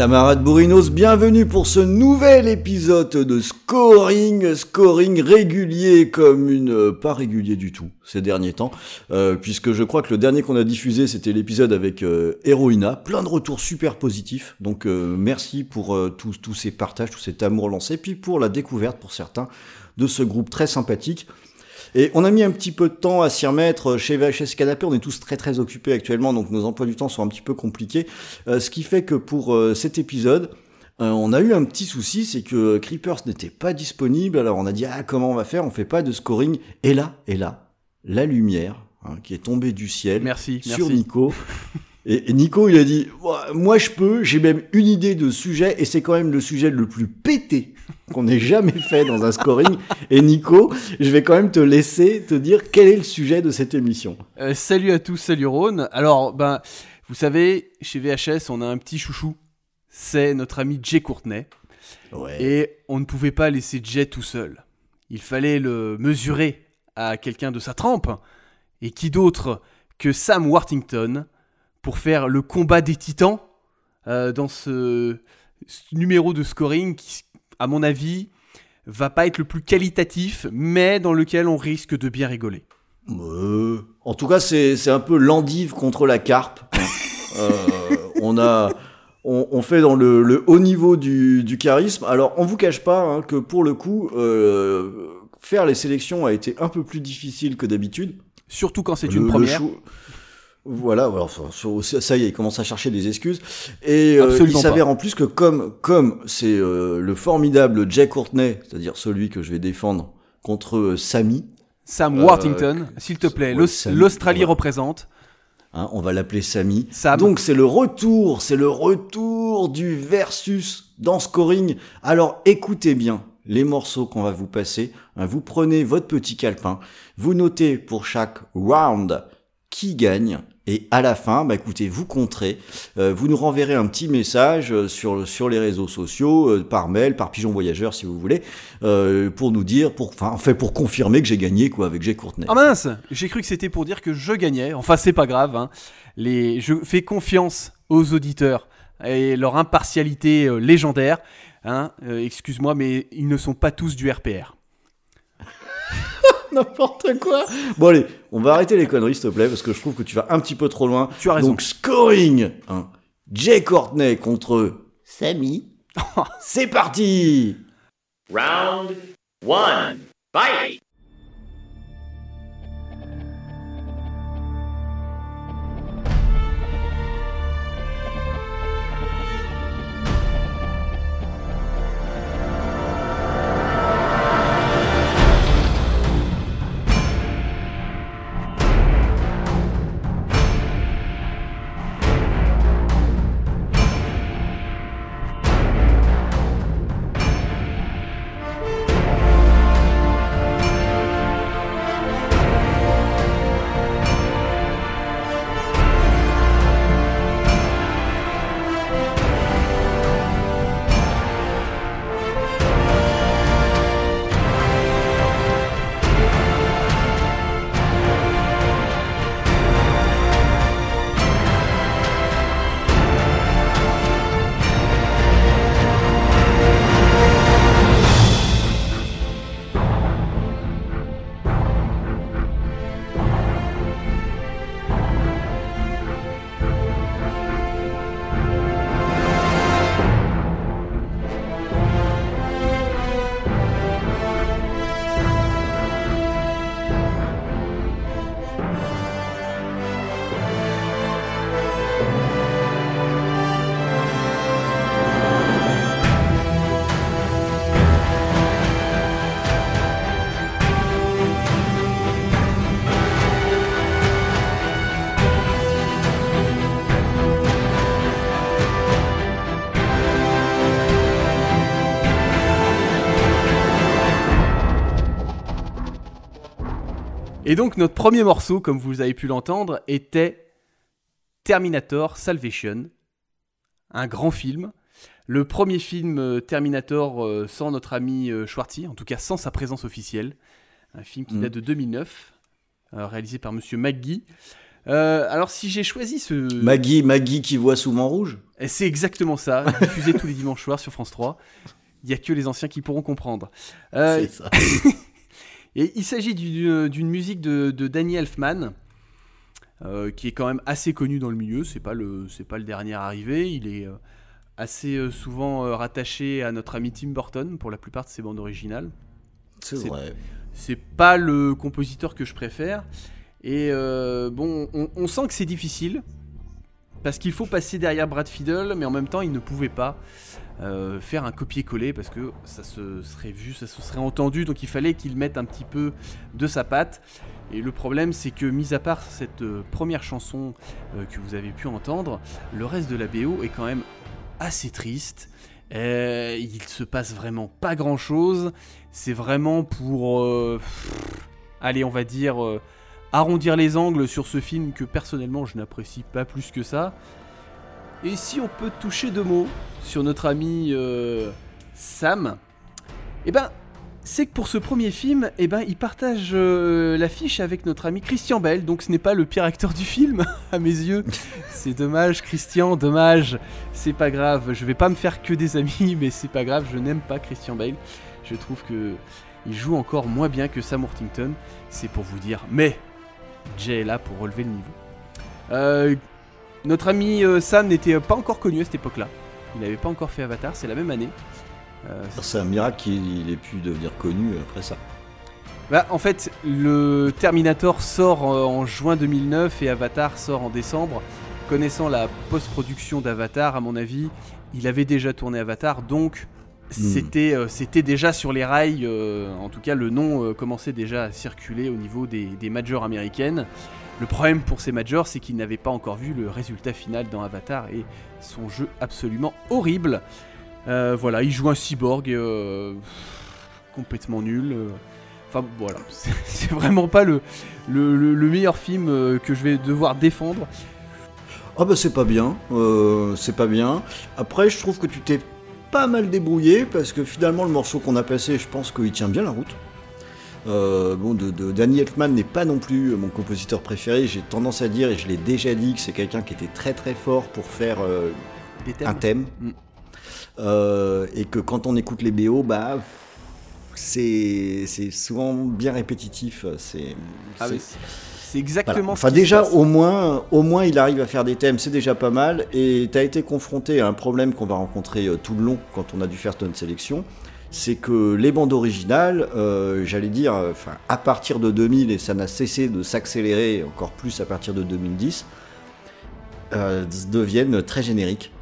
Camarades Bourrinos, bienvenue pour ce nouvel épisode de Scoring, Scoring régulier comme une... euh, pas régulier du tout ces derniers temps, euh, puisque je crois que le dernier qu'on a diffusé c'était l'épisode avec euh, Heroina, plein de retours super positifs, donc euh, merci pour tous, tous ces partages, tout cet amour lancé, puis pour la découverte pour certains de ce groupe très sympathique. Et on a mis un petit peu de temps à s'y remettre chez VHS Canapé. On est tous très très occupés actuellement, donc nos emplois du temps sont un petit peu compliqués. Euh, ce qui fait que pour euh, cet épisode, euh, on a eu un petit souci, c'est que Creepers n'était pas disponible. Alors on a dit ah comment on va faire? On fait pas de scoring. Et là, et là, la lumière hein, qui est tombée du ciel Merci, sur merci. Nico. Et, et Nico, il a dit moi je peux. J'ai même une idée de sujet et c'est quand même le sujet le plus pété qu'on ait jamais fait dans un scoring. Et Nico, je vais quand même te laisser te dire quel est le sujet de cette émission. Euh, salut à tous, salut Rhône. Alors, ben, vous savez, chez VHS, on a un petit chouchou. C'est notre ami Jay Courtenay. Ouais. Et on ne pouvait pas laisser Jay tout seul. Il fallait le mesurer à quelqu'un de sa trempe. Et qui d'autre que Sam Worthington pour faire le combat des titans euh, dans ce, ce numéro de scoring qui, à mon avis, va pas être le plus qualitatif, mais dans lequel on risque de bien rigoler. Euh, en tout cas, c'est c'est un peu l'endive contre la carpe. Euh, on a. On, on fait dans le, le haut niveau du, du charisme. Alors, on vous cache pas hein, que pour le coup, euh, faire les sélections a été un peu plus difficile que d'habitude. Surtout quand c'est Le- une le première. Voilà, alors, ça y est, il commence à chercher des excuses. Et euh, il s'avère en plus que comme comme c'est euh, le formidable Jay Courtenay, c'est-à-dire celui que je vais défendre contre euh, Samy, Sam Euh, Worthington, s'il te plaît. ouais, L'Australie ouais. représente. hein, on va l'appeler Samy. Sam. Donc c'est le retour, c'est le retour du versus dans scoring. Alors écoutez bien les morceaux qu'on va vous passer. hein, vous prenez votre petit calepin, vous notez pour chaque round qui gagne. Et à la fin, bah écoutez, vous compterez, euh, vous nous renverrez un petit message euh, sur sur les réseaux sociaux, euh, par mail, par pigeon voyageur si vous voulez, pour nous dire, pour enfin en fait pour confirmer que j'ai gagné quoi avec Jay Courtenay. Ah mince J'ai cru que c'était pour dire que je gagnais. Enfin, c'est pas grave. hein. Les... Je fais confiance aux auditeurs et leur impartialité légendaire. Hein. Excuse-moi, mais ils ne sont pas tous du RPR. N'importe quoi. Bon allez, on va arrêter les conneries s'il te plaît parce que je trouve que tu vas un petit peu trop loin. Tu as raison. Donc scoring, hein. Jay Courtenay contre Sammy. C'est parti. Round one. Fight! Et donc notre premier morceau, comme vous avez pu l'entendre, était Terminator Salvation, un grand film. Le premier film euh, Terminator euh, sans notre ami euh, Schwartzy, en tout cas sans sa présence officielle. Un film qui Mm. date de 2009, euh, réalisé par Monsieur McGee. Euh, alors si j'ai choisi ce... Maggie, Maggie qui voit souvent rouge. Et C'est exactement ça, diffusé tous les dimanches soirs sur France 3. Il n'y a que les anciens qui pourront comprendre. Euh, C'est ça. et il s'agit d'une d'une musique de, de Danny Elfman, euh, qui est quand même assez connu dans le milieu. C'est pas le, c'est pas le dernier arrivé. Il est euh, assez euh, souvent euh, rattaché à notre ami Tim Burton pour la plupart de ses bandes originales. C'est C'est- vrai. C'est pas le compositeur que je préfère. Et euh, bon, on, on sent que c'est difficile. Parce qu'il faut passer derrière Brad Fiddle, mais en même temps, il ne pouvait pas euh, faire un copier-coller parce que ça se serait vu, ça se serait entendu. Donc il fallait qu'il mette un petit peu de sa patte. Et le problème, c'est que, mis à part cette euh, première chanson euh, que vous avez pu entendre, le reste de la BO est quand même assez triste. Il se passe vraiment pas grand chose. C'est vraiment pour. allez, on va dire. arrondir les angles sur ce film que personnellement je n'apprécie pas plus que ça. Et si on peut toucher deux mots sur notre ami euh, Sam, eh ben, c'est que pour ce premier film, eh ben, il partage euh, l'affiche avec notre ami Christian Bell, donc ce n'est pas le pire acteur du film, à mes yeux. C'est dommage, Christian, dommage. C'est pas grave, je vais pas me faire que des amis, mais c'est pas grave, je n'aime pas Christian Bale. Je trouve que il joue encore moins bien que Sam Worthington, c'est pour vous dire. Mais Jay est là pour relever le niveau. Euh, notre ami euh, Sam n'était pas encore connu à cette époque-là. Il n'avait pas encore fait Avatar, c'est la même année. Euh, C'est un miracle qu'il ait pu devenir connu après ça. Bah, en fait, le Terminator sort euh, en juin 2009 et Avatar sort en décembre. Connaissant la post-production d'Avatar, à mon avis, il avait déjà tourné Avatar, donc c'était euh, c'était déjà sur les rails. euh, en tout cas, le nom euh, commençait déjà à circuler au niveau des, des majors américaines. Le problème pour ces majors, c'est qu'ils n'avaient pas encore vu le résultat final dans Avatar et son jeu absolument horrible. Euh, voilà, il joue un cyborg euh, complètement nul. euh, Enfin voilà, c'est vraiment pas le, le, le- le meilleur film que je vais devoir défendre. Ah bah c'est pas bien, c'est pas bien. Après je trouve que tu t'es pas mal débrouillé parce que finalement le morceau qu'on a passé, je pense qu'il tient bien la route. Euh, bon, de, de- Danny Elfman n'est pas non plus mon compositeur préféré. J'ai tendance à dire, et je l'ai déjà dit, que c'est quelqu'un qui était très très fort pour faire euh, un thème. Mm. Euh, et que quand on écoute les BO, bah c'est souvent bien répétitif. C'est Ah, c'est voilà. exactement. Enfin ce déjà au moins au moins il arrive à faire des thèmes, c'est déjà pas mal et tu as été confronté à un problème qu'on va rencontrer euh, tout le long quand on a dû faire notre sélection, c'est que les bandes originales, euh, j'allais dire à partir de 2000 et ça n'a cessé de s'accélérer encore plus à partir de 2010 euh, deviennent très génériques.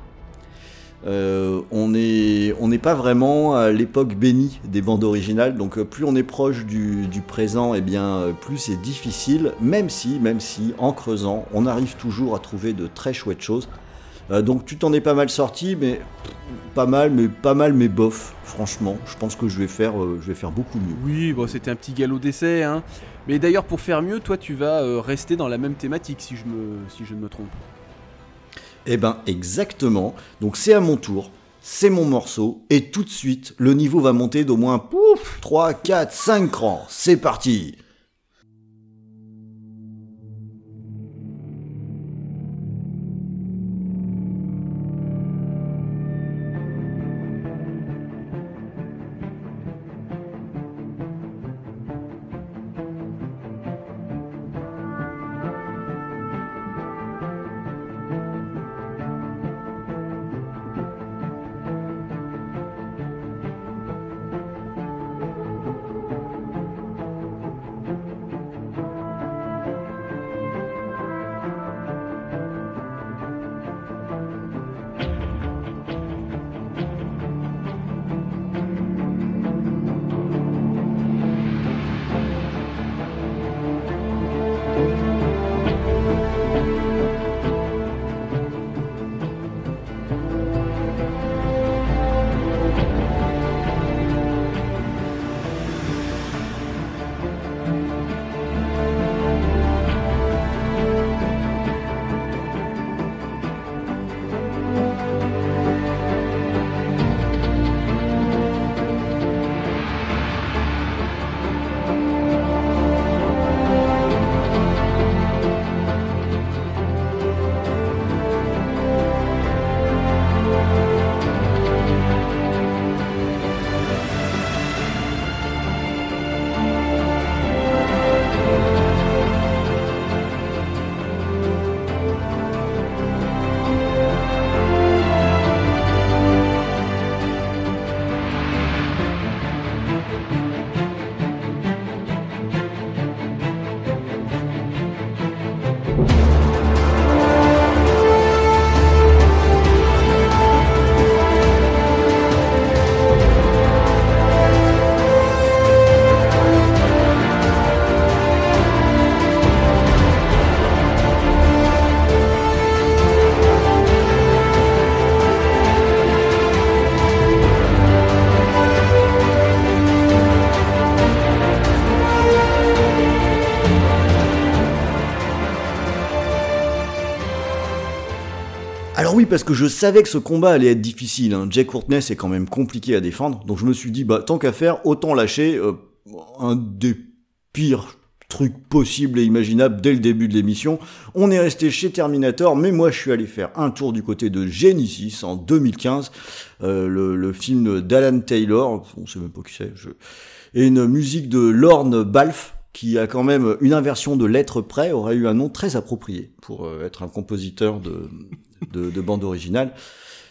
Euh, on n'est pas vraiment à l'époque bénie des bandes originales, donc plus on est proche du, présent, et euh, plus c'est difficile, même si, même si, en creusant, on arrive toujours à trouver de très chouettes choses. Euh, donc tu t'en es pas mal sorti, mais pas mal, mais pas mal, mais bof. Franchement, je pense que je vais faire, euh, je vais faire beaucoup mieux. Oui, bon, c'était un petit galop d'essai. Hein. Mais d'ailleurs, pour faire mieux, toi, tu vas euh, rester dans la même thématique, si je, me, si je ne me trompe. Eh ben exactement. Donc c'est à mon tour, c'est mon morceau, et tout de suite, le niveau va monter d'au moins pouf, 3, 4, 5 crans. C'est parti parce que je savais que ce combat allait être difficile. Hein. Jay Courtney, c'est quand même compliqué à défendre. Donc je me suis dit, bah tant qu'à faire, autant lâcher euh, un des pires trucs possibles et imaginables dès le début de l'émission. On est resté chez Terminator, mais moi je suis allé faire un tour du côté de Genesis en 2015, euh, le, film d'Alan Taylor, on sait même pas qui c'est, et une musique de Lorne Balfe, qui a quand même une inversion de lettres près, aurait eu un nom très approprié pour euh, être un compositeur de, de, de bande originale.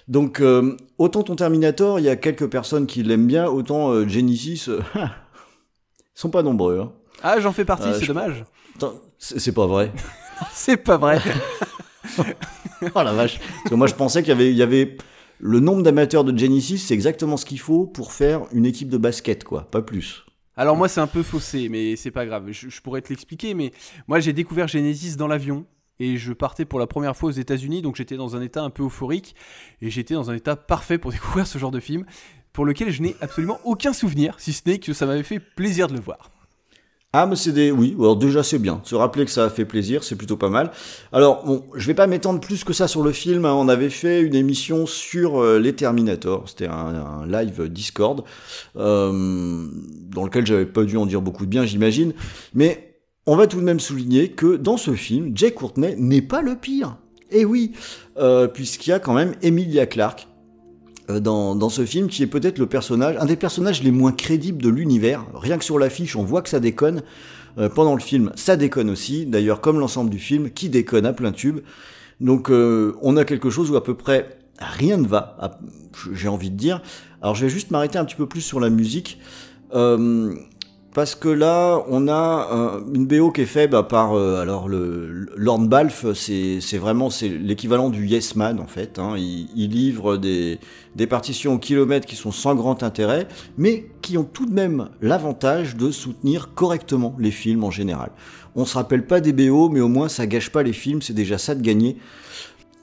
Donc, euh, autant ton Terminator, il y a quelques personnes qui l'aiment bien, autant euh, Genesis, euh, ils sont pas nombreux. Hein. Ah, j'en fais partie, Euh, c'est je- dommage. C'est pas vrai. C'est pas vrai. oh la vache. Parce que moi, je pensais qu'il y avait, il y avait le nombre d'amateurs de Genesis, c'est exactement ce qu'il faut pour faire une équipe de basket, quoi, pas plus. Alors moi c'est un peu faussé, mais c'est pas grave. Je, pourrais te l'expliquer, mais moi j'ai découvert Genesis dans l'avion et je partais pour la première fois aux États-Unis, donc j'étais dans un état un peu euphorique et j'étais dans un état parfait pour découvrir ce genre de film, pour lequel je n'ai absolument aucun souvenir, si ce n'est que ça m'avait fait plaisir de le voir. Ah, mais c'est des. Oui, alors déjà c'est bien. Se rappeler que ça a fait plaisir, c'est plutôt pas mal. Alors, bon, je vais pas m'étendre plus que ça sur le film. hein. On avait fait une émission sur euh, les Terminators. C'était un, live Discord, euh, dans lequel j'avais pas dû en dire beaucoup de bien, j'imagine. Mais on va tout de même souligner que dans ce film, Jay Courtney n'est pas le pire. Et oui, euh, puisqu'il y a quand même Emilia Clarke dans, dans ce film qui est peut-être le personnage, un des personnages les moins crédibles de l'univers. Rien que sur l'affiche, on voit que ça déconne. Euh, pendant le film, ça déconne aussi. D'ailleurs, comme l'ensemble du film, qui déconne à plein tube. Donc, euh, on a quelque chose où à peu près rien ne va. J'ai envie de dire. Alors, je vais juste m'arrêter un petit peu plus sur la musique. Euh, parce que là, on a euh, une BO qui est faite par euh, alors Lorne Balfe, c'est vraiment l'équivalent du Yes Man en fait. hein. Il, livre des, partitions au kilomètre qui sont sans grand intérêt, mais qui ont tout de même l'avantage de soutenir correctement les films en général. On se rappelle pas des BO, mais au moins ça gâche pas les films, c'est déjà ça de gagner.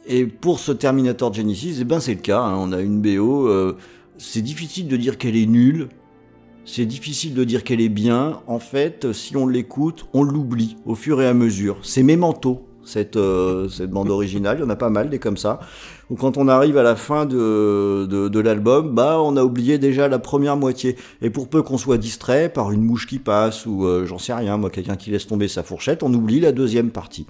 Et pour ce Terminator Genesis, eh ben c'est le cas. hein. On a une BO. euh, c'est difficile de dire qu'elle est nulle. C'est difficile de dire qu'elle est bien. En fait, si on l'écoute, on l'oublie au fur et à mesure. C'est Memento, cette, euh, cette bande originale. Il y en a pas mal des comme ça. Ou quand on arrive à la fin de, de, de l'album, bah, on a oublié déjà la première moitié. Et pour peu qu'on soit distrait par une mouche qui passe ou euh, j'en sais rien, moi, quelqu'un qui laisse tomber sa fourchette, on oublie la deuxième partie.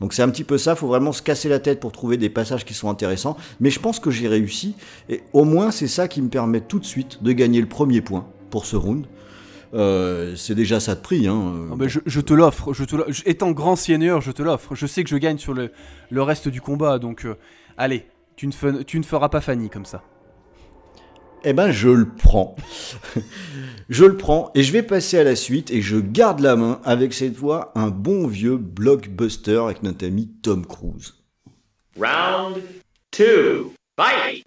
Donc c'est un petit peu ça, faut vraiment se casser la tête pour trouver des passages qui sont intéressants. Mais je pense que j'ai réussi, et au moins c'est ça qui me permet tout de suite de gagner le premier point pour ce round. Euh, c'est déjà ça de prix. Hein. Ah ben, je, je te l'offre, je te l'offre. Je- étant grand seigneur, je te l'offre. Je sais que je gagne sur le, le reste du combat, donc euh, allez, tu ne, fe- tu ne feras pas Fanny comme ça. Eh ben je le prends. je le prends et je vais passer à la suite et je garde la main avec cette fois un bon vieux blockbuster avec notre ami Tom Cruise. Round two. Fight!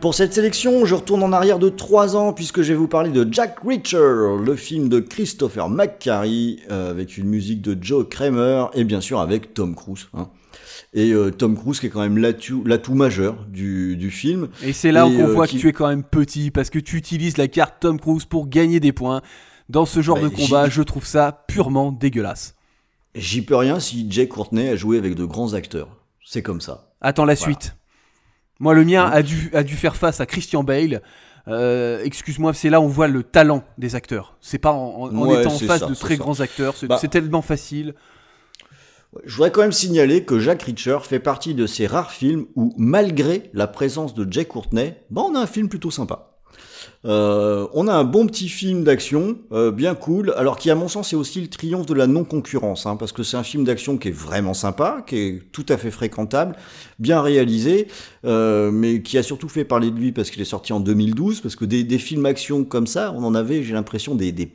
Pour cette sélection, je retourne en arrière de 3 ans puisque je vais vous parler de Jack Reacher, le film de Christopher McQuarrie euh, avec une musique de Joe Kramer et bien sûr avec Tom Cruise. hein. Et euh, Tom Cruise qui est quand même l'atout majeur du, du film. Et c'est là Et, qu'on euh, voit qui- que tu es quand même petit parce que tu utilises la carte Tom Cruise pour gagner des points. Dans ce genre Bah, de combat, je trouve ça purement dégueulasse. J'y peux rien si Jay Courtney a joué avec de grands acteurs. C'est comme ça. Attends la Voilà. suite. Moi, le mien a dû, a dû faire face à Christian Bale. Euh, Excuse-moi, c'est là où on voit le talent des acteurs. C'est pas en, en- en Ouais, étant en face ça, de très ça. grands acteurs. C'est Bah. tellement facile. Je voudrais quand même signaler que Jack Reacher fait partie de ces rares films où, malgré la présence de Jay Courtney, bah on a un film plutôt sympa. Euh, on a un bon petit film d'action, euh, bien cool, alors qui à mon sens est aussi le triomphe de la non-concurrence, hein, parce que c'est un film d'action qui est vraiment sympa, qui est tout à fait fréquentable, bien réalisé, euh, mais qui a surtout fait parler de lui parce qu'il est sorti en 2012, parce que des, des films action comme ça, on en avait, j'ai l'impression, des, des,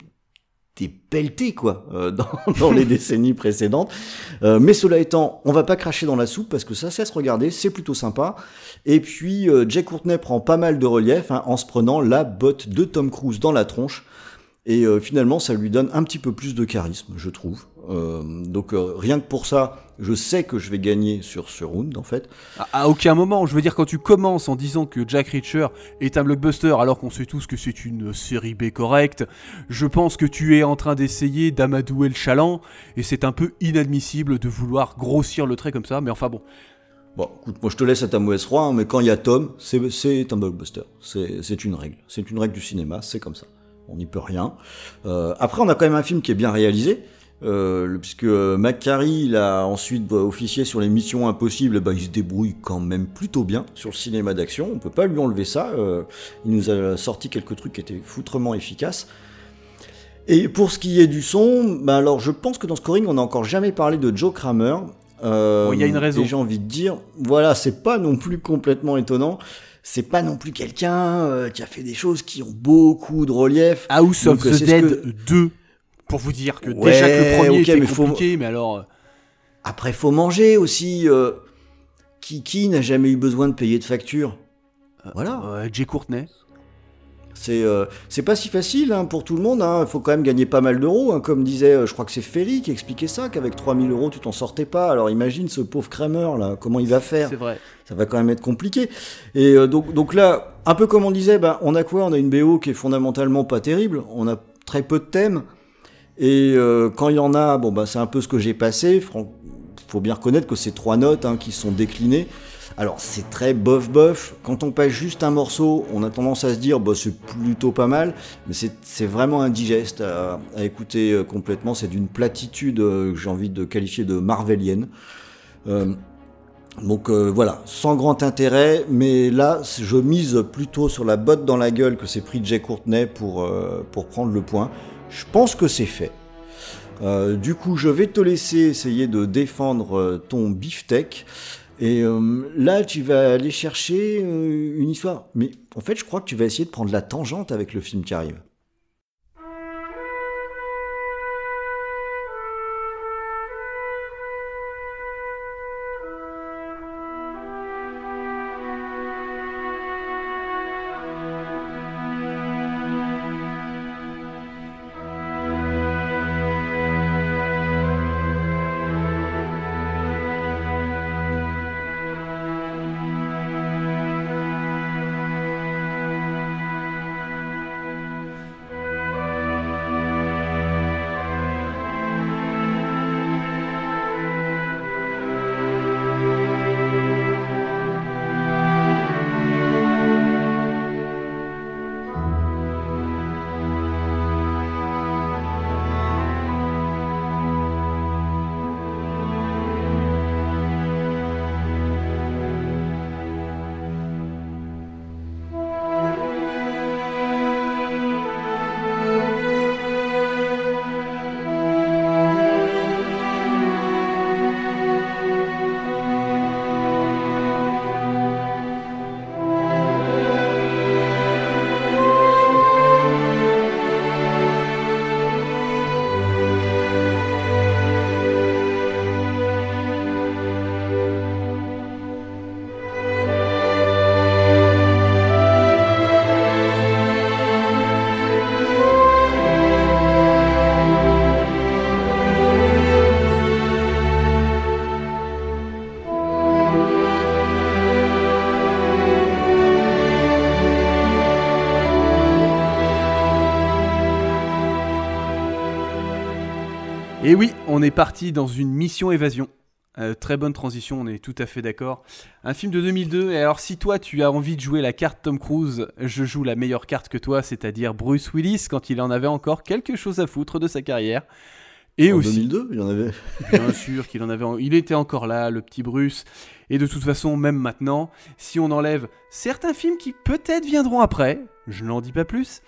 des pelletés, quoi, euh, dans, les décennies précédentes. Euh, mais cela étant, on va pas cracher dans la soupe parce que ça cesse regarder, c'est plutôt sympa. Et puis euh, Jay Courtney prend pas mal de relief hein, en se prenant la botte de Tom Cruise dans la tronche. Et euh, finalement, ça lui donne un petit peu plus de charisme, je trouve. Euh, donc euh, rien que pour ça, je sais que je vais gagner sur ce round en fait. À, à aucun moment, je veux dire, quand tu commences en disant que Jack Reacher est un blockbuster alors qu'on sait tous que c'est une série B correcte, je pense que tu es en train d'essayer d'amadouer le chaland et c'est un peu inadmissible de vouloir grossir le trait comme ça, mais enfin bon. Bon, écoute, moi je te laisse à ta mauvaise foi, hein, mais quand il y a Tom, c'est un blockbuster. C'est une règle. C'est une règle du cinéma, c'est comme ça. On n'y peut rien. Euh, après, on a quand même un film qui est bien réalisé. Euh, puisque McCarry, il a ensuite officié sur les missions impossibles, bah, il se débrouille quand même plutôt bien sur le cinéma d'action. On peut pas lui enlever ça. Euh, il nous a sorti quelques trucs qui étaient foutrement efficaces. Et pour ce qui est du son, bah alors je pense que dans Scoring, on n'a encore jamais parlé de Joe Kramer. Euh, Bon, il y a une raison. Et j'ai envie de dire, voilà, c'est pas non plus complètement étonnant. C'est pas non plus quelqu'un euh, qui a fait des choses qui ont beaucoup de relief. House of Donc, the Dead 2, pour vous dire que Ouais, déjà que le premier était mais faut- compliqué, mais alors... euh, Après, faut manger aussi. euh, qui qui n'a jamais eu besoin de payer de facture? Voilà. euh, Jay Courtney. C'est euh, c'est pas si facile hein, pour tout le monde. Il faut quand même gagner pas mal d'euros. hein. Comme disait, euh, je crois que c'est Ferry qui expliquait ça, qu'avec 3000 euros, tu t'en sortais pas. Alors imagine ce pauvre Kramer, là, comment il va faire? C'est vrai. ça va quand même être compliqué. Et euh, donc, donc là, un peu comme on disait, bah, on a quoi? On a une BO qui est fondamentalement pas terrible. On a très peu de thèmes. Et quand il y en a, bon, bah, c'est un peu ce que j'ai passé. Faut bien reconnaître que c'est trois notes hein, qui sont déclinées. Alors c'est très bof bof. Quand on passe juste un morceau, on a tendance à se dire bah, c'est plutôt pas mal, mais c'est vraiment indigeste à, écouter euh, complètement. C'est d'une platitude euh, que j'ai envie de qualifier de marvelienne. Euh, donc voilà, sans grand intérêt, mais là je mise plutôt sur la botte dans la gueule que s'est pris Jay Courtney pour, pour prendre le point. Je pense que c'est fait. Du coup, je vais te laisser essayer de défendre ton beefsteak. Et euh, là, tu vas aller chercher euh, une histoire. Mais en fait, je crois que tu vas essayer de prendre la tangente avec le film qui arrive. Est parti dans une mission évasion. Euh, très bonne transition, on est tout à fait d'accord. Un film de 2002, et alors si toi tu as envie de jouer la carte Tom Cruise, je joue la meilleure carte que toi, c'est-à-dire Bruce Willis, quand il en avait encore quelque chose à foutre de sa carrière. Et En aussi, 2002, il y en avait. bien sûr qu'il en avait, il était encore là, le petit Bruce. Et de toute façon, même maintenant, si on enlève certains films qui peut-être viendront après, je n'en dis pas plus,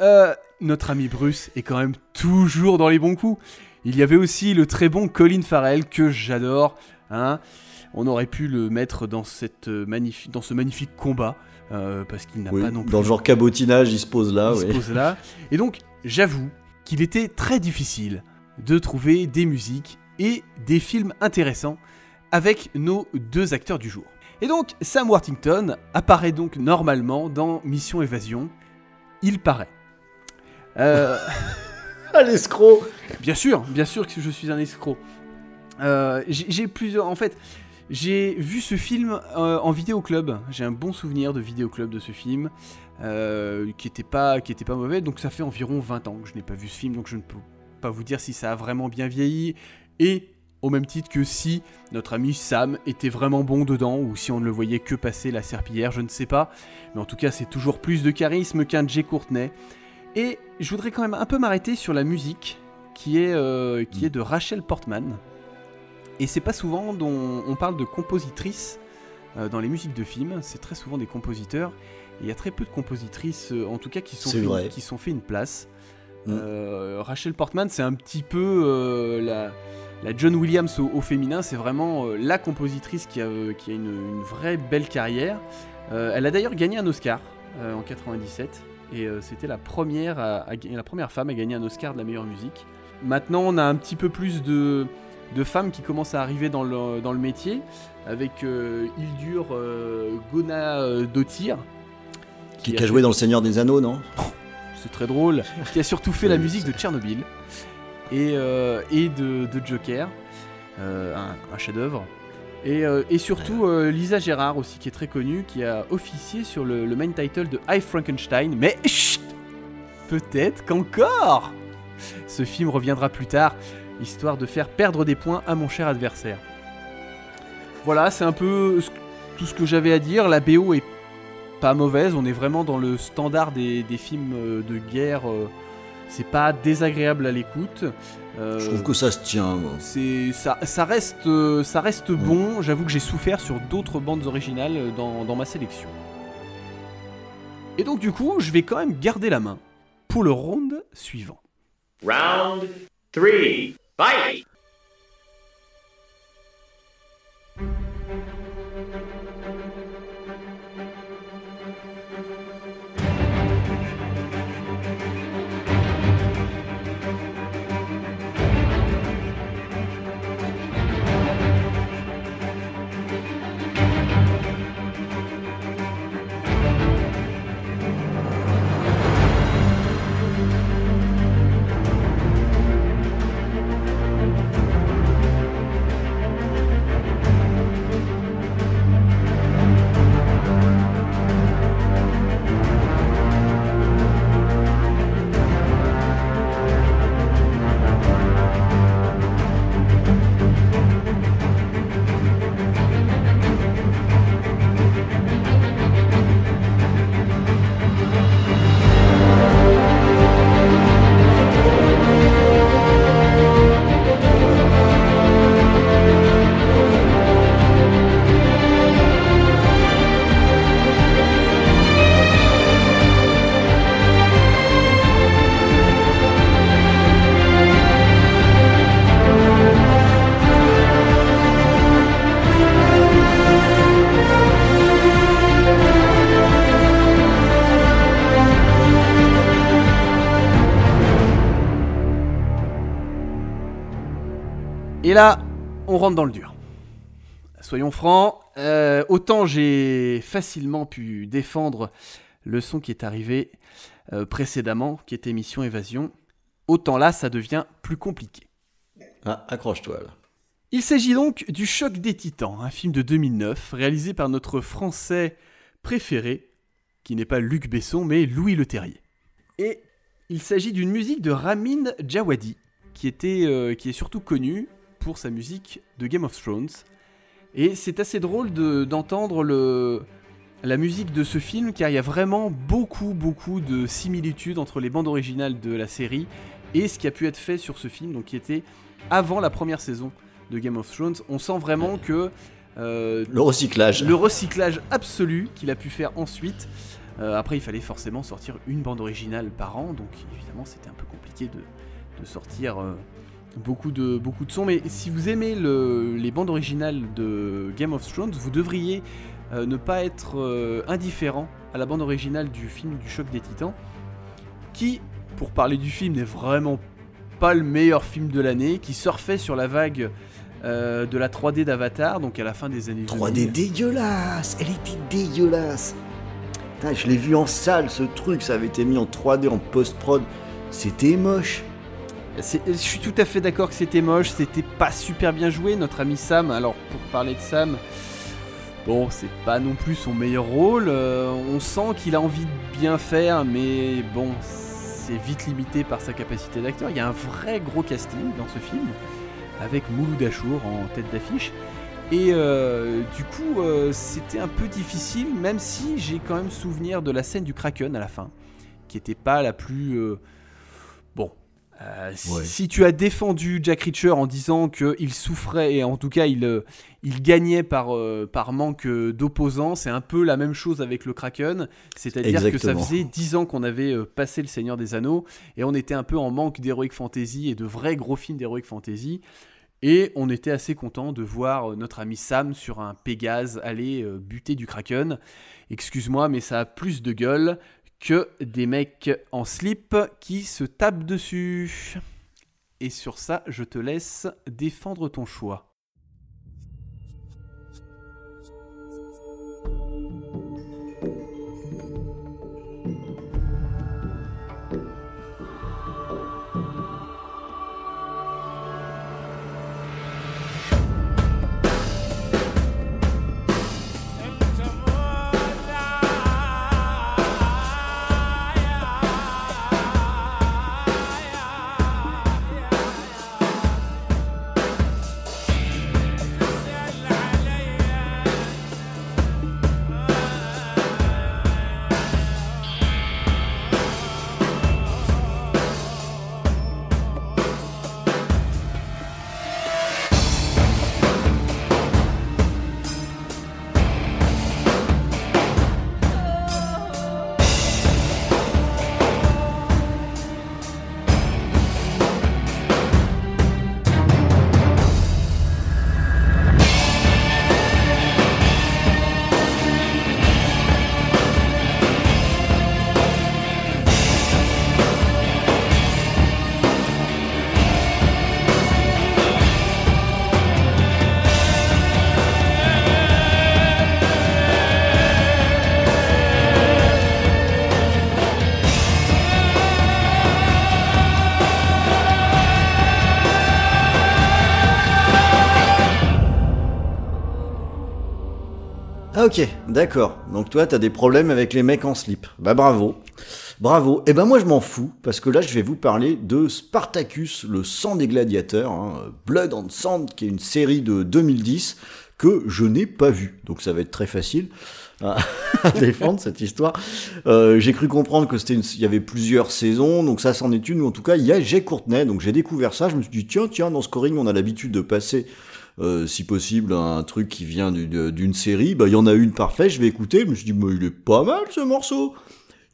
euh, notre ami Bruce est quand même toujours dans les bons coups. Il y avait aussi le très bon Colin Farrell que j'adore. Hein. On aurait pu le mettre dans, cette euh, magnifi- dans ce magnifique combat euh, parce qu'il n'a Oui, pas non plus Dans le genre cabotinage, il se pose là. il se pose là. Et donc, j'avoue qu'il était très difficile de trouver des musiques et des films intéressants avec nos deux acteurs du jour. Et donc, Sam Worthington apparaît donc normalement dans Mission Évasion. Il paraît. Euh, Ah, l'escroc Bien sûr, bien sûr que je suis un escroc. Euh, j'ai plusieurs. En fait, j'ai vu ce film euh, en vidéoclub. J'ai un bon souvenir de vidéoclub de ce film, euh, qui était pas, pas mauvais. Donc ça fait environ 20 ans que je n'ai pas vu ce film, donc je ne peux pas vous dire si ça a vraiment bien vieilli. Et au même titre que si notre ami Sam était vraiment bon dedans, ou si on ne le voyait que passer la serpillière, je ne sais pas. Mais en tout cas, c'est toujours plus de charisme qu'un Jay Courtney. Et je voudrais quand même un peu m'arrêter sur la musique qui est, euh, qui est de Rachel Portman. Et c'est pas souvent dont on parle de compositrices euh, dans les musiques de films, c'est très souvent des compositeurs. Il y a très peu de compositrices, euh, en tout cas, qui sont, fait, vrai. qui sont fait une place. Mm. Rachel Portman, c'est un petit peu la, la John Williams au, au féminin, c'est vraiment la compositrice qui a, qui a une, une vraie belle carrière. Elle a d'ailleurs gagné un Oscar en 97 et euh, c'était la première, à- à ga- la première femme à gagner un Oscar de la meilleure musique. Maintenant, on a un petit peu plus de, de femmes qui commencent à arriver dans le, dans le métier, avec euh, Hildur euh, Gona-Dottir. Qui, qui a joué dans Le Seigneur des Anneaux, non? C'est très drôle. qui a surtout fait la musique de Tchernobyl et, euh, et de, de Joker, euh, un, un chef-d'œuvre. Et, euh, et surtout euh, Lisa Gérard aussi, qui est très connue, qui a officié sur le, le main title de I Frankenstein. Mais chut peut-être qu'encore Ce film reviendra plus tard, histoire de faire perdre des points à mon cher adversaire. Voilà, c'est un peu tout ce que j'avais à dire. La BO est pas mauvaise, on est vraiment dans le standard des, des films euh, de guerre. c'est pas désagréable à l'écoute. Euh, Je trouve que ça se tient, moi. c'est ça, ça reste, euh, ça reste bon. J'avoue que j'ai souffert sur d'autres bandes originales dans, dans ma sélection. Et donc du coup, je vais quand même garder la main pour le round suivant. Round three. Fight! Et là, on rentre dans le dur. Soyons francs, euh, autant j'ai facilement pu défendre le son qui est arrivé euh, précédemment, qui était Mission Évasion, autant là, ça devient plus compliqué. Ah, accroche-toi, là. Il s'agit donc du Choc des Titans, un film de 2009 réalisé par notre Français préféré, qui n'est pas Luc Besson mais Louis Leterrier. Et il s'agit d'une musique de Ramin Djawadi, qui, était, euh, qui est surtout connu pour sa musique de Game of Thrones. Et c'est assez drôle de- d'entendre la musique de ce film car il y a vraiment beaucoup beaucoup de similitudes entre les bandes originales de la série et ce qui a pu être fait sur ce film, donc qui était avant la première saison de Game of Thrones. On sent vraiment que euh, Le recyclage. le recyclage absolu qu'il a pu faire ensuite. Euh, après, il fallait forcément sortir une bande originale par an, donc évidemment, c'était un peu compliqué de, de sortir euh, beaucoup, de, beaucoup de sons. Mais si vous aimez le- les bandes originales de Game of Thrones, vous devriez euh, ne pas être euh, indifférent à la bande originale du film du choc des titans, qui, pour parler du film, n'est vraiment pas le meilleur film de l'année, qui surfait sur la vague euh, de la 3D d'Avatar, donc à la fin des années 3D 2000. dégueulasse, elle était dégueulasse. Putain, je l'ai vu en salle ce truc, ça avait été mis en 3D en post-prod. C'était moche. Je suis tout à fait d'accord que c'était moche, c'était pas super bien joué. Notre ami Sam, alors pour parler de Sam, bon, c'est pas non plus son meilleur rôle. euh, on sent qu'il a envie de bien faire, mais bon, c'est vite limité par sa capacité d'acteur. Il y a un vrai gros casting dans ce film, avec Mouloud Achour en tête d'affiche. Et euh, du coup, euh, c'était un peu difficile, même si j'ai quand même souvenir de la scène du Kraken à la fin, qui était pas la plus. Euh, si- Ouais. Si tu as défendu Jack Reacher en disant qu'il souffrait et en tout cas il, euh, il gagnait par, euh, par manque d'opposants, c'est un peu la même chose avec le Kraken. C'est-à-dire que ça faisait 10 ans qu'on avait passé Le Seigneur des Anneaux et on était un peu en manque d'Heroic Fantasy et de vrais gros films d'Heroic Fantasy. Et on était assez content de voir notre ami Sam sur un Pégase aller buter du Kraken. Excuse-moi, mais ça a plus de gueule que des mecs en slip qui se tapent dessus. Et sur ça, je te laisse défendre ton choix. Ok, d'accord. Donc toi, t'as des problèmes avec les mecs en slip. Bah bravo. Bravo. Et ben moi, je m'en fous, parce que là, je vais vous parler de Spartacus, le sang des gladiateurs, hein, Blood and Sand, qui est une série de 2010 que je n'ai pas vue. Donc ça va être très facile à défendre cette histoire. Euh, j'ai cru comprendre que c'était il y avait plusieurs saisons, donc ça c'en est une, ou en tout cas il y a Jay Courtenay, donc j'ai découvert ça, je me suis dit tiens tiens dans Scoring on a l'habitude de passer euh, si possible un truc qui vient d'une série, bah il y en a une parfaite, je vais écouter, je me suis dit mais il est pas mal ce morceau.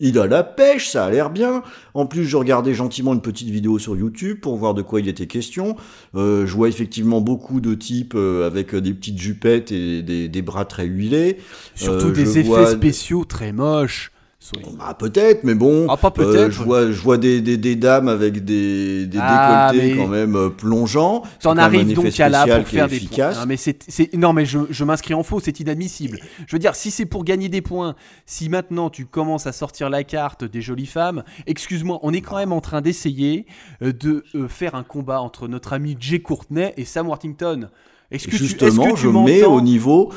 Il a la pêche, ça a l'air bien. En plus, je regardais gentiment une petite vidéo sur YouTube pour voir de quoi il était question. Euh, je vois effectivement beaucoup de types euh, avec euh, des petites jupettes et des, des bras très huilés. Surtout Euh, des effets vois- spéciaux très moches. Soyons- Ah peut-être, mais bon. Ah, pas euh, peut-être. je vois, je vois des, des, des dames avec des, des Ah, décolletés mais- quand même euh, plongeants. T'en arrives donc à là pour faire des points. Non mais, c'est, c'est- non, mais je, je m'inscris en faux, c'est inadmissible. Je veux dire, si c'est pour gagner des points, si maintenant tu commences à sortir la carte des jolies femmes, excuse-moi, on est quand même en train d'essayer euh, de euh, faire un combat entre notre ami Jay Courtenay et Sam Worthington. Est-ce que tu, est-ce Justement, que tu je mets au niveau.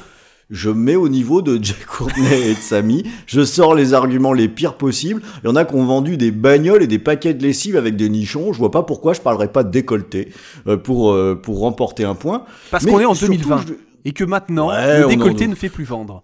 Je mets au niveau de Jack Courtney et de Samy, je sors les arguments les pires possibles. Il y en a qui ont vendu des bagnoles et des paquets de lessive avec des nichons. Je vois pas pourquoi je parlerais pas de décolleté euh, pour euh, pour remporter un point. Parce qu'on est en surtout, 2020 je- et que maintenant Ouais, le en- décolleté ne fait plus vendre.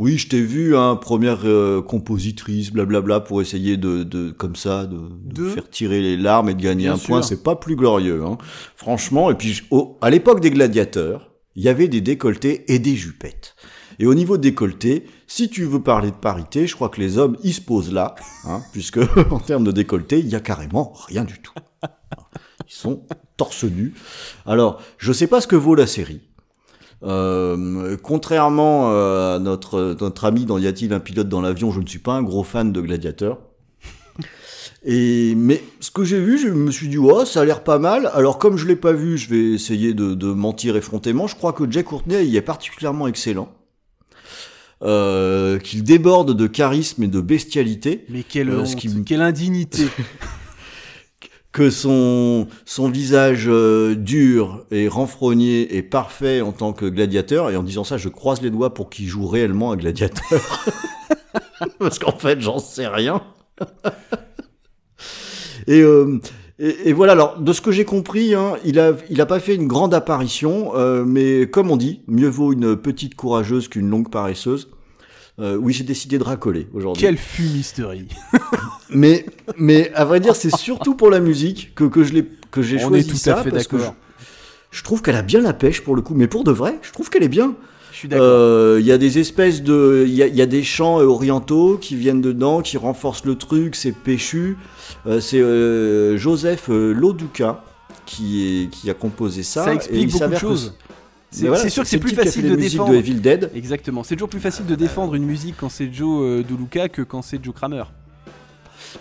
Oui, je t'ai vu, hein, première euh, compositrice, blablabla, pour essayer de, de comme ça, de, de De- faire tirer les larmes et de gagner Bien un point. sûr. C'est pas plus glorieux, hein. franchement. Et puis, au- à l'époque des gladiateurs, il y avait des décolletés et des jupettes. Et au niveau décolleté, si tu veux parler de parité, je crois que les hommes, ils se posent là, hein, puisque en termes de décolleté, il y a carrément rien du tout. Ils sont torse nus. Alors, je sais pas ce que vaut la série. Euh, contrairement euh, à notre, notre ami dans Y a-t-il un pilote dans l'avion, je ne suis pas un gros fan de Gladiateur. Et, mais ce que j'ai vu, je me suis dit, oh, ça a l'air pas mal. Alors, comme je l'ai pas vu, je vais essayer de, de mentir effrontément. Je crois que Jack Courtney y est particulièrement excellent. Euh, qu'il déborde de charisme et de bestialité. Mais quelle Euh, honte, ce qui me- quelle indignité. que son, son visage euh, dur et renfrogné est parfait en tant que gladiateur, et en disant ça, je croise les doigts pour qu'il joue réellement un gladiateur. Parce qu'en fait, j'en sais rien. Et, euh, et, et voilà, alors, de ce que j'ai compris, hein, il, a, il a pas fait une grande apparition, euh, mais comme on dit, mieux vaut une petite courageuse qu'une longue paresseuse. Euh, oui, j'ai décidé de racoler aujourd'hui. quelle fumisterie. Mais, mais à vrai dire, c'est surtout pour la musique que, que je l'ai, que j'ai choisi est tout ça à fait parce que. Je, je trouve qu'elle a bien la pêche pour le coup, mais pour de vrai, je trouve qu'elle est bien. Je suis d'accord. Euh, Il y a des espèces de, il y y a des chants orientaux qui viennent dedans, qui renforcent le truc, c'est péchu. Euh, c'est euh, Joseph euh, Loduca qui est, qui a composé ça. ça explique beaucoup de choses. C'est voilà, sûr que c'est le plus facile de défendre. de Evil Dead. Exactement. C'est toujours plus facile de défendre une musique quand c'est Joe De Luca que quand c'est Joe Kramer.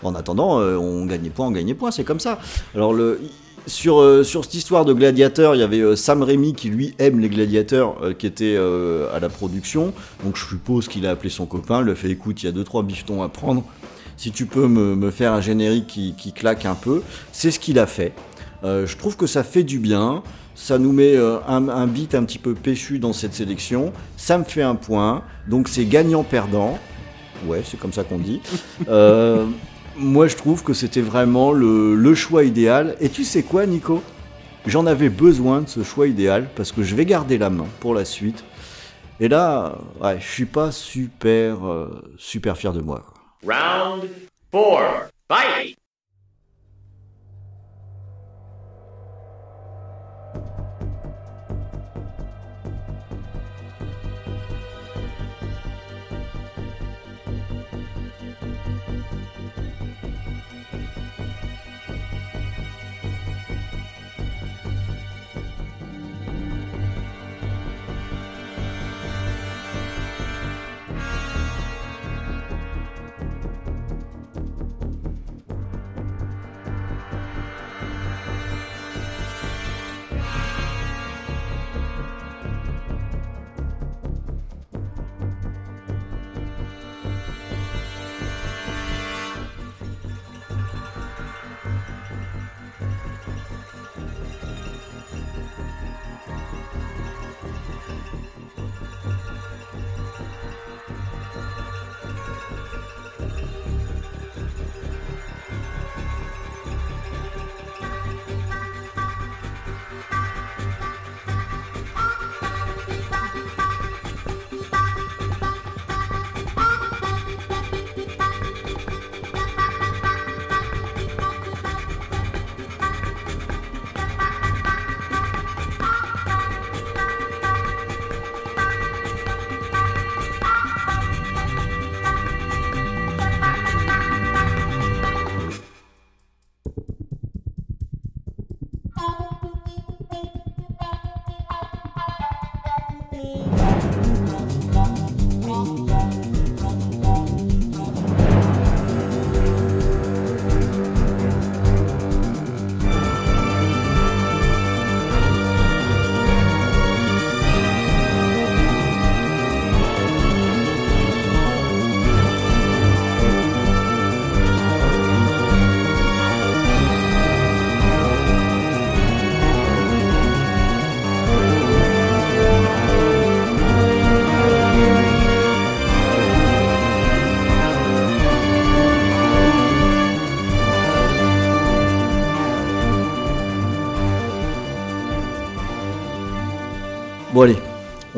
En attendant, on gagnait point, on gagnait point, c'est comme ça. Alors le sur, euh, sur cette histoire de gladiateurs, il y avait euh, Sam Raimi qui lui aime les gladiateurs, euh, qui était à la production. Donc je suppose qu'il a appelé son copain, a fait écoute, il y a deux trois bifetons à prendre. Si tu peux me, me faire un générique qui, qui claque un peu, c'est ce qu'il a fait. Euh, je trouve que ça fait du bien. Ça nous met euh, un, un beat un petit peu péchu dans cette sélection. Ça me fait un point. Donc c'est gagnant-perdant. Ouais, c'est comme ça qu'on dit. Euh, moi, je trouve que c'était vraiment le, le choix idéal. Et tu sais quoi, Nico? J'en avais besoin de ce choix idéal parce que je vais garder la main pour la suite. Et là, ouais, je suis pas super, euh, super fier de moi. Round four. Fight!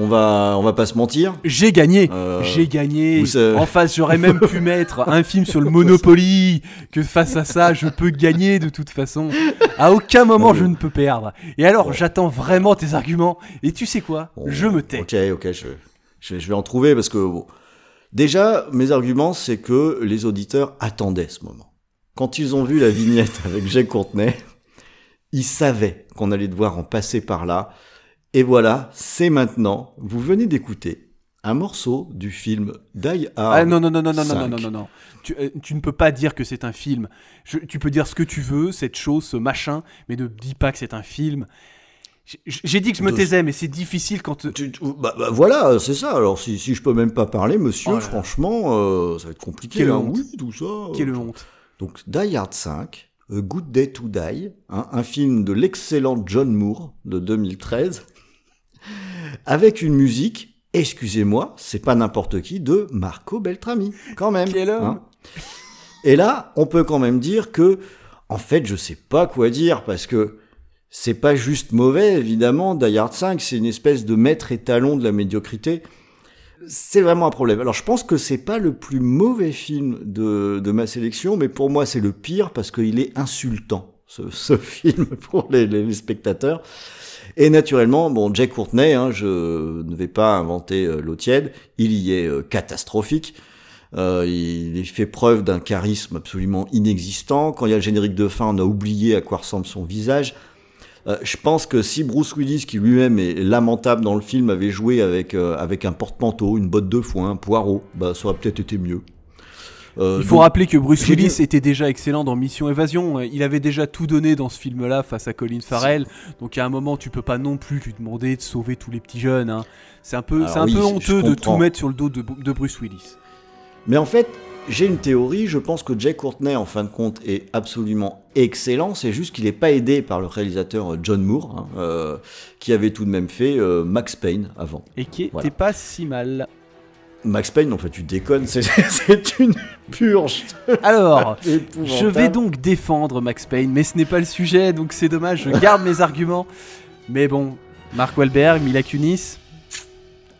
Va, on va pas se mentir. J'ai gagné, Euh, j'ai gagné. En face, j'aurais même pu mettre un film sur le Monopoly. Que face à ça, je peux gagner de toute façon. À aucun moment, je ne peux perdre. Et alors, j'attends vraiment tes arguments. Et tu sais quoi? Bon, Je me tais. Ok, ok, je, je, je vais en trouver parce que bon, déjà mes arguments c'est que les auditeurs attendaient ce moment. Quand ils ont vu la vignette avec Jay Courtenay, ils savaient qu'on allait devoir en passer par là. Et voilà, c'est maintenant. Vous venez d'écouter un morceau du film Die Hard. Ah non, non, non, non, non, non, non, 5. non, non, non. Tu, euh, tu ne peux pas dire que c'est un film. Je- tu peux dire ce que tu veux, cette chose, ce machin, mais ne dis pas que c'est un film. J'ai- dit que je me taisais, mais c'est difficile quand. euh, Tu- tu- bah, bah, voilà, c'est ça. Alors si, si je peux même pas parler, monsieur, Oh franchement, euh, ça va être compliqué. Quelle hein. honte. Oui, tout ça. Quelle honte. Donc Die Hard 5, A Good Day to Die, hein, un film de l'excellent John Moore de 2013, avec une musique, excusez-moi, c'est pas n'importe qui, de Marco Beltrami, quand même. hein. Quel homme. Et là, on peut quand même dire que, en fait, je sais pas quoi dire, parce que c'est pas juste mauvais, évidemment, Die Hard 5, c'est une espèce de maître étalon de la médiocrité. C'est vraiment un problème. Alors je pense que c'est pas le plus mauvais film de, de ma sélection, mais pour moi c'est le pire parce qu'il est insultant, ce, ce film, pour les spectateurs. Et naturellement, bon, Jack Courtney, hein, je ne vais pas inventer euh, l'eau tiède, il y est euh, catastrophique. Euh, il, il fait preuve d'un charisme absolument inexistant. Quand il y a le générique de fin, on a oublié à quoi ressemble son visage. Euh, je pense que si Bruce Willis, qui lui-même est lamentable dans le film, avait joué avec, euh, avec un porte-manteau, une botte de foin, un poireau, bah, ça aurait peut-être été mieux. Euh, Il faut donc- rappeler que Bruce Willis dit- était déjà excellent dans Mission Évasion. Il avait déjà tout donné dans ce film-là face à Colin Farrell. Donc à un moment, tu peux pas non plus lui demander de sauver tous les petits jeunes. hein. C'est un peu, Alors c'est un oui, peu je- je honteux de tout mettre sur le dos de, de Bruce Willis. Mais en fait, j'ai une théorie, je pense que Jay Courtney, en fin de compte, est absolument excellent, c'est juste qu'il n'est pas aidé par le réalisateur euh, John Moore, hein, euh, qui avait tout de même fait euh, Max Payne avant. Et qui était Voilà. pas si mal. Max Payne, en fait, tu déconnes, c'est- une purge. Alors, je vais donc défendre Max Payne, mais ce n'est pas le sujet, donc c'est dommage. Je garde mes arguments. Mais bon, Mark Wahlberg, Mila Kunis.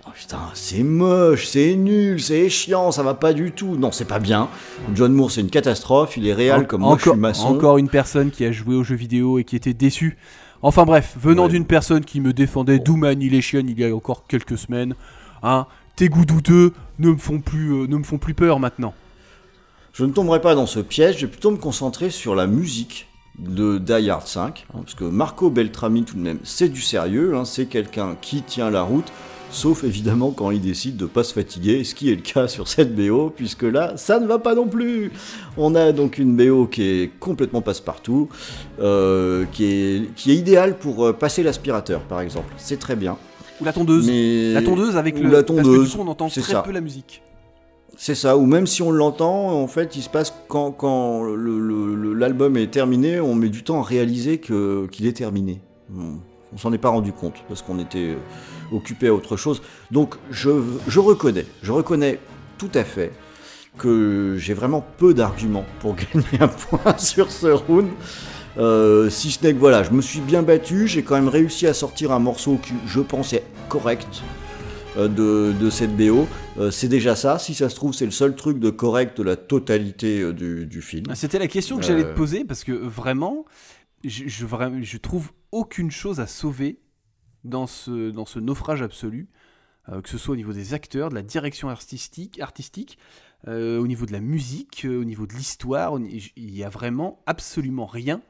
Oh, putain, c'est moche, c'est nul, c'est chiant, ça va pas du tout. Non, c'est pas bien. John Moore, c'est une catastrophe, il est réel En- comme moi, je encore, suis maçon. encore une personne qui a joué aux jeux vidéo et qui était déçue. Enfin bref, venant Ouais. d'une personne qui me défendait Doom Annihilation il y a encore quelques semaines, hein, tes goûts douteux ne me font plus, euh, ne me font plus peur maintenant. Je ne tomberai pas dans ce piège, je vais plutôt me concentrer sur la musique de Die Hard 5, hein, parce que Marco Beltrami tout de même, c'est du sérieux, hein, c'est quelqu'un qui tient la route, sauf évidemment quand il décide de pas se fatiguer, ce qui est le cas sur cette BO, puisque là, ça ne va pas non plus. On a donc une BO qui est complètement passe-partout, euh, qui, est, qui est idéale pour euh, passer l'aspirateur, par exemple, c'est très bien. Ou la tondeuse. Mais... La tondeuse avec le. la Parce que tondeuse, du coup on entend très ça. peu la musique. C'est ça, ou même si on l'entend, en fait, il se passe quand, l'album est terminé, on met du temps à réaliser qu'il est terminé. On, on s'en est pas rendu compte parce qu'on était euh, occupé à autre chose. Donc je, je reconnais, je reconnais tout à fait que j'ai vraiment peu d'arguments pour gagner un point sur ce round. Euh, si ce n'est que voilà, je me suis bien battu, j'ai quand même réussi à sortir un morceau qui, je pense, est correct euh, de, de cette BO. Euh, c'est déjà ça. Si ça se trouve, c'est le seul truc de correct de la totalité du, du film. C'était la question que j'allais Euh. te poser parce que vraiment, je, je, vra- je trouve aucune chose à sauver dans ce, dans ce naufrage absolu, euh, que ce soit au niveau des acteurs, de la direction artistique, artistique au niveau de la musique, au niveau de l'histoire. Il y a vraiment absolument rien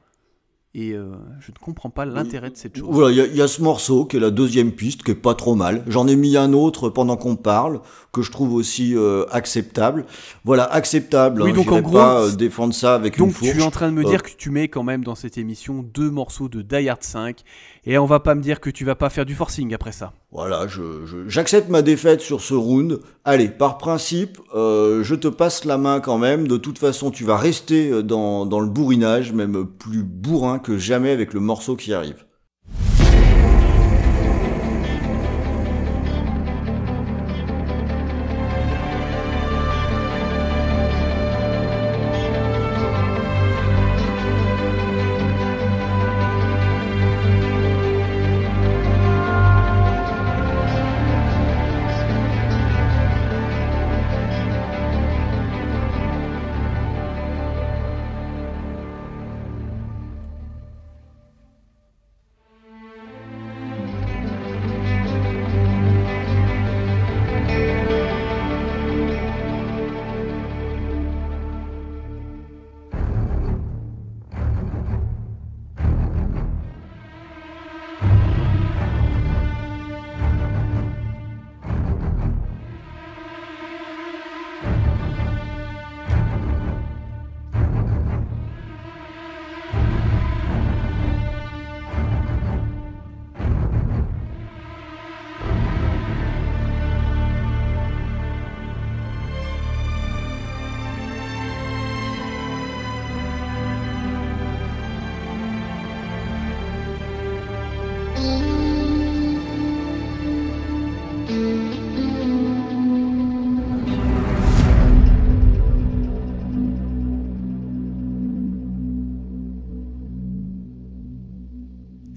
et euh, je ne comprends pas l'intérêt de cette chose. Voilà, il y, a- il y a ce morceau qui est la deuxième piste, qui est pas trop mal. J'en ai mis un autre pendant qu'on parle, que je trouve aussi euh, acceptable. Voilà, acceptable. Oui, hein, donc en gros, pas euh, défendre ça avec une Donc fourche. tu es en train de me dire que tu mets quand même dans cette émission deux morceaux de Die Hard 5 et on va pas me dire que tu vas pas faire du forcing après ça. Voilà, je- je- j'accepte ma défaite sur ce round. Allez, par principe, euh, je te passe la main quand même. De toute façon, tu vas rester euh, dans, dans le bourrinage, même plus bourrin que jamais avec le morceau qui arrive.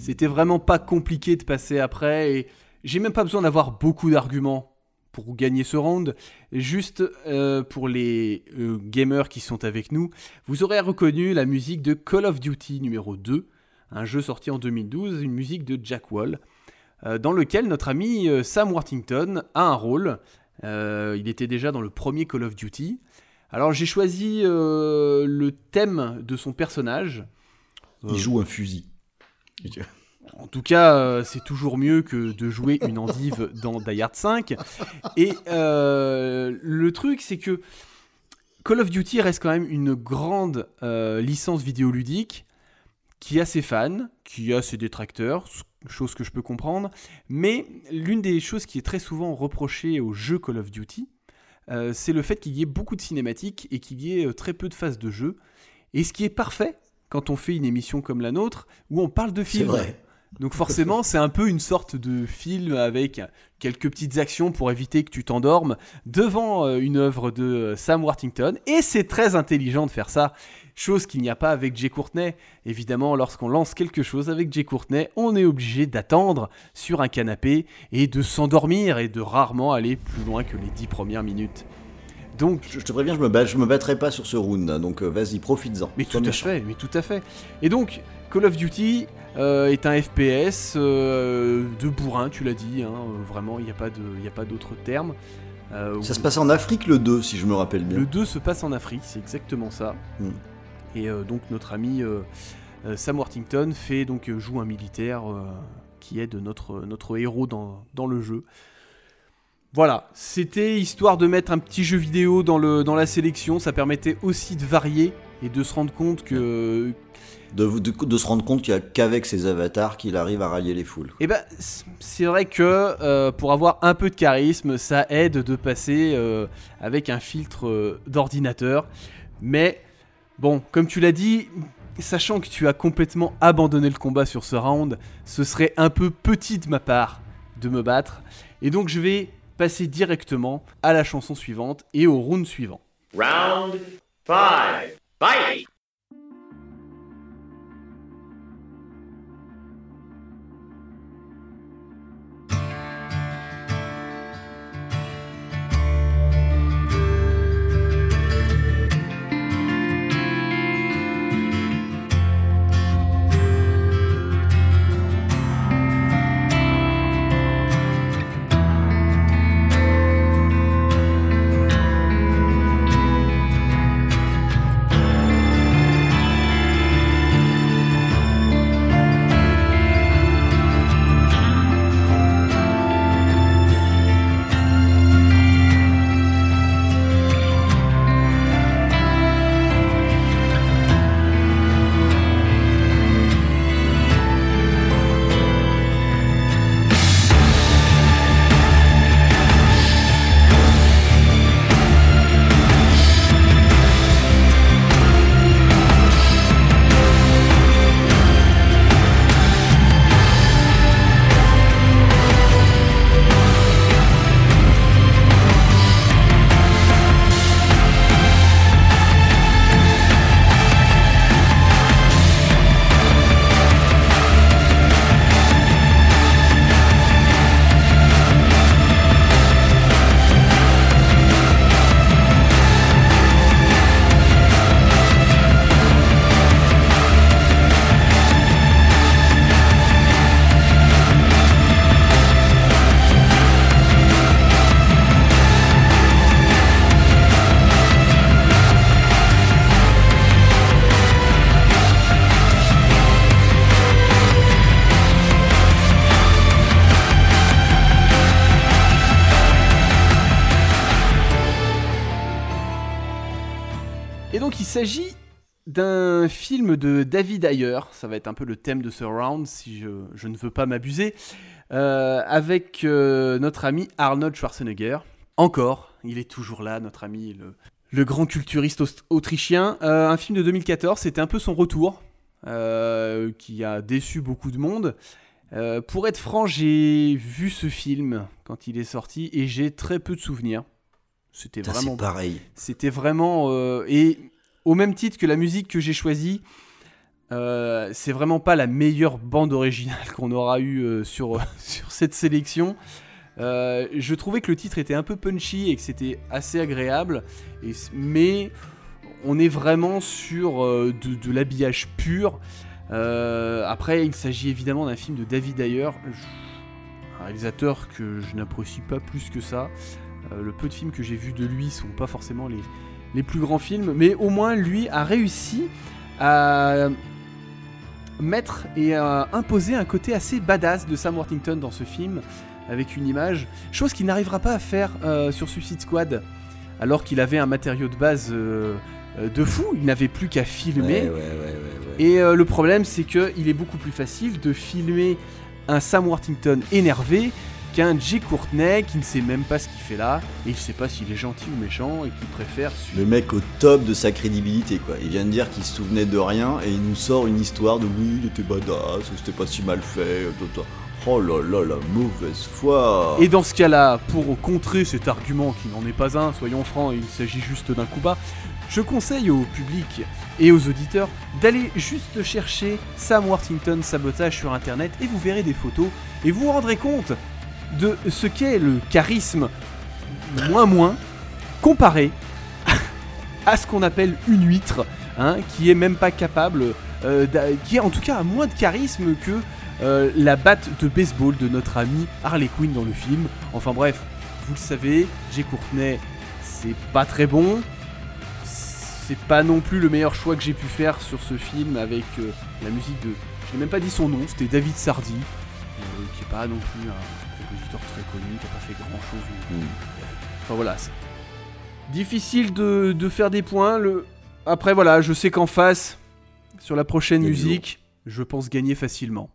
C'était vraiment pas compliqué de passer après et j'ai même pas besoin d'avoir beaucoup d'arguments pour gagner ce round. Juste euh, pour les euh, gamers qui sont avec nous, vous aurez reconnu la musique de Call of Duty numéro 2, un jeu sorti en 2012, une musique de Jack Wall, euh, dans lequel notre ami Sam Worthington a un rôle. il était déjà dans le premier Call of Duty. Alors j'ai choisi le thème de son personnage. Il joue un fusil. En tout cas, euh, c'est toujours mieux que de jouer une endive dans Die Hard 5. Et euh, le truc, c'est que Call of Duty reste quand même une grande euh, licence vidéoludique qui a ses fans, qui a ses détracteurs, chose que je peux comprendre. Mais l'une des choses qui est très souvent reprochée au jeu Call of Duty, c'est le fait qu'il y ait beaucoup de cinématiques et qu'il y ait très peu de phases de jeu. Et ce qui est parfait quand on fait une émission comme la nôtre où on parle de films. Vrai. Donc forcément, c'est un peu une sorte de film avec quelques petites actions pour éviter que tu t'endormes devant euh, une œuvre de euh, Sam Worthington. Et c'est très intelligent de faire ça. Chose qu'il n'y a pas avec Jay Courtenay. Évidemment, lorsqu'on lance quelque chose avec Jay Courtenay, on est obligé d'attendre sur un canapé et de s'endormir et de rarement aller plus loin que les dix premières minutes. Donc, je, te préviens, je me, bats, je me battrai pas sur ce round, hein, donc euh, vas-y, profites-en. Mais tout à fait, mais tout à fait. Et donc, Call of Duty euh, est un FPS euh, de bourrin, tu l'as dit, hein, vraiment, il n'y a pas d'autre terme. ça se passe en Afrique le 2, si je me rappelle bien. Le 2 se passe en Afrique, c'est exactement ça. Hmm. Et donc notre ami Sam Worthington fait donc joue un militaire qui aide notre, notre héros dans, dans le jeu. Voilà, c'était histoire de mettre un petit jeu vidéo dans, le, dans la sélection, ça permettait aussi de varier et de se rendre compte que... De, de, se rendre compte qu'il n'y a qu'avec ses avatars qu'il arrive à rallier les foules. Et eh ben, c'est vrai que euh, pour avoir un peu de charisme, ça aide de passer euh, avec un filtre euh, d'ordinateur. Mais bon, comme tu l'as dit, sachant que tu as complètement abandonné le combat sur ce round, ce serait un peu petit de ma part de me battre. Et donc je vais passer directement à la chanson suivante et au round suivant. Round 5. Fight! Ayer, ça va être un peu le thème de ce round si je, ne veux pas m'abuser, euh, avec euh, notre ami Arnold Schwarzenegger. Encore, il est toujours là, notre ami, le, grand culturiste autrichien. Euh, un film de 2014, c'était un peu son retour, qui a déçu beaucoup de monde. pour être franc, j'ai vu ce film quand il est sorti et j'ai très peu de souvenirs. C'était vraiment pareil. C'était vraiment et au même titre que la musique que j'ai choisie, Euh, c'est vraiment pas la meilleure bande originale qu'on aura eue euh, sur, sur cette sélection. Euh, je trouvais que le titre était un peu punchy et que c'était assez agréable, mais on est vraiment sur euh, de, l'habillage pur. Euh, après, il s'agit évidemment d'un film de David Ayer, un réalisateur que je n'apprécie pas plus que ça. Euh, le peu de films que j'ai vus de lui sont pas forcément les plus grands films, mais au moins lui a réussi à mettre et à imposer un côté assez badass de Sam Worthington dans ce film avec une image, chose qu'il n'arrivera pas à faire euh, sur Suicide Squad, alors qu'il avait un matériau de base euh, euh, de fou, il n'avait plus qu'à filmer. Ouais, ouais, ouais, ouais, ouais. Et euh, le problème, c'est qu'il est beaucoup plus facile de filmer un Sam Worthington énervé qu'un Jay Courtney qui ne sait même pas ce qu'il fait là, et il ne sait pas s'il est gentil ou méchant, et qui préfère suivre. Le mec au top de sa crédibilité, quoi. Il vient de dire qu'il se souvenait de rien et il nous sort une histoire de oui, il était badass, c'était pas si mal fait. tout. Oh là là, la mauvaise foi. Et dans ce cas-là, pour contrer cet argument qui n'en est pas un, soyons francs, il s'agit juste d'un coup bas, je conseille au public et aux auditeurs d'aller juste chercher Sam Worthington sabotage sur internet et vous verrez des photos et vous vous rendrez compte de ce qu'est le charisme moins moins comparé à ce qu'on appelle une huître, hein, qui est même pas capable, euh, qui est en tout cas a moins de charisme que euh, la batte de baseball de notre ami Harley Quinn dans le film. Enfin bref, vous le savez, Jay Courtney, c'est pas très bon. C'est pas non plus le meilleur choix que j'ai pu faire sur ce film avec euh, la musique de. Je n'ai même pas dit son nom, c'était David Sardi, qui est pas non plus un compositeur très connu, qui a pas fait grand chose. Mm. Enfin voilà. c'est Difficile de, de faire des points. Le... Après voilà, je sais qu'en face, sur la prochaine musique, je pense gagner facilement.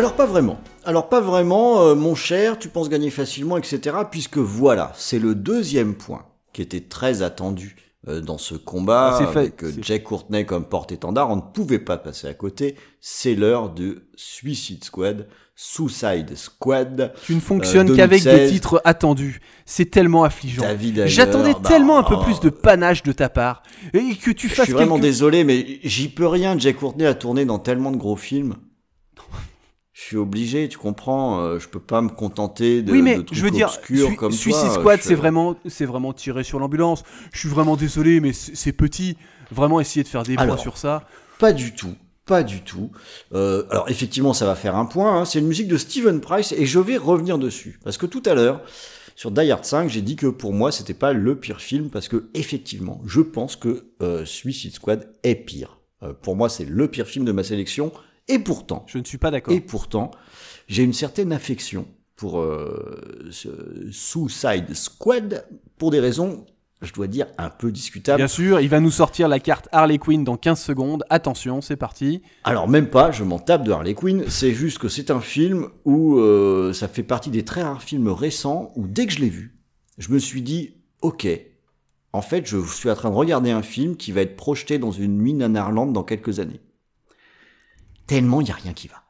Alors pas vraiment. Alors pas vraiment, euh, mon cher, tu penses gagner facilement, etc. Puisque voilà, c'est le deuxième point qui était très attendu euh, dans ce combat Ah, avec euh, Jack Courtney comme porte-étendard. On ne pouvait pas passer à côté. C'est l'heure de Suicide Squad, Suicide Squad. Tu ne fonctionnes Euh, qu'avec des 2016. titres attendus. C'est tellement affligeant. J'attendais bah, tellement un peu oh, plus de panache de ta part. Et que tu Je fasses suis vraiment désolé, mais j'y peux rien. Jack Courtney a tourné dans tellement de gros films. Je suis obligé, tu comprends. euh, je peux pas me contenter de, oui, mais de trucs je veux dire, obscurs Sui- comme Suicide. Squad, c'est vraiment, c'est vraiment tiré sur l'ambulance. Je suis vraiment désolé, mais c'est petit. Vraiment essayer de faire des points sur ça. Pas du tout. Pas du tout. Euh, alors effectivement, ça va faire un point. hein. C'est une musique de Steven Price et je vais revenir dessus parce que tout à l'heure, Sur Die Hard 5, j'ai dit que pour moi, c'était pas le pire film parce que effectivement, je pense que euh, Suicide Squad est pire. Euh, pour moi, c'est le pire film de ma sélection. Et pourtant, Je ne suis pas d'accord. et pourtant, j'ai une certaine affection pour euh, ce Suicide Squad pour des raisons, je dois dire, un peu discutables. Bien sûr, il va nous sortir la carte Harley Quinn dans 15 secondes. Attention, c'est parti. Alors même pas, je m'en tape de Harley Quinn, c'est juste que c'est un film où euh, ça fait partie des très rares films récents où dès que je l'ai vu, je me suis dit, ok, en fait je suis en train de regarder un film qui va être projeté dans une nuit nanarlande dans quelques années. Tellement il n'y a rien qui va.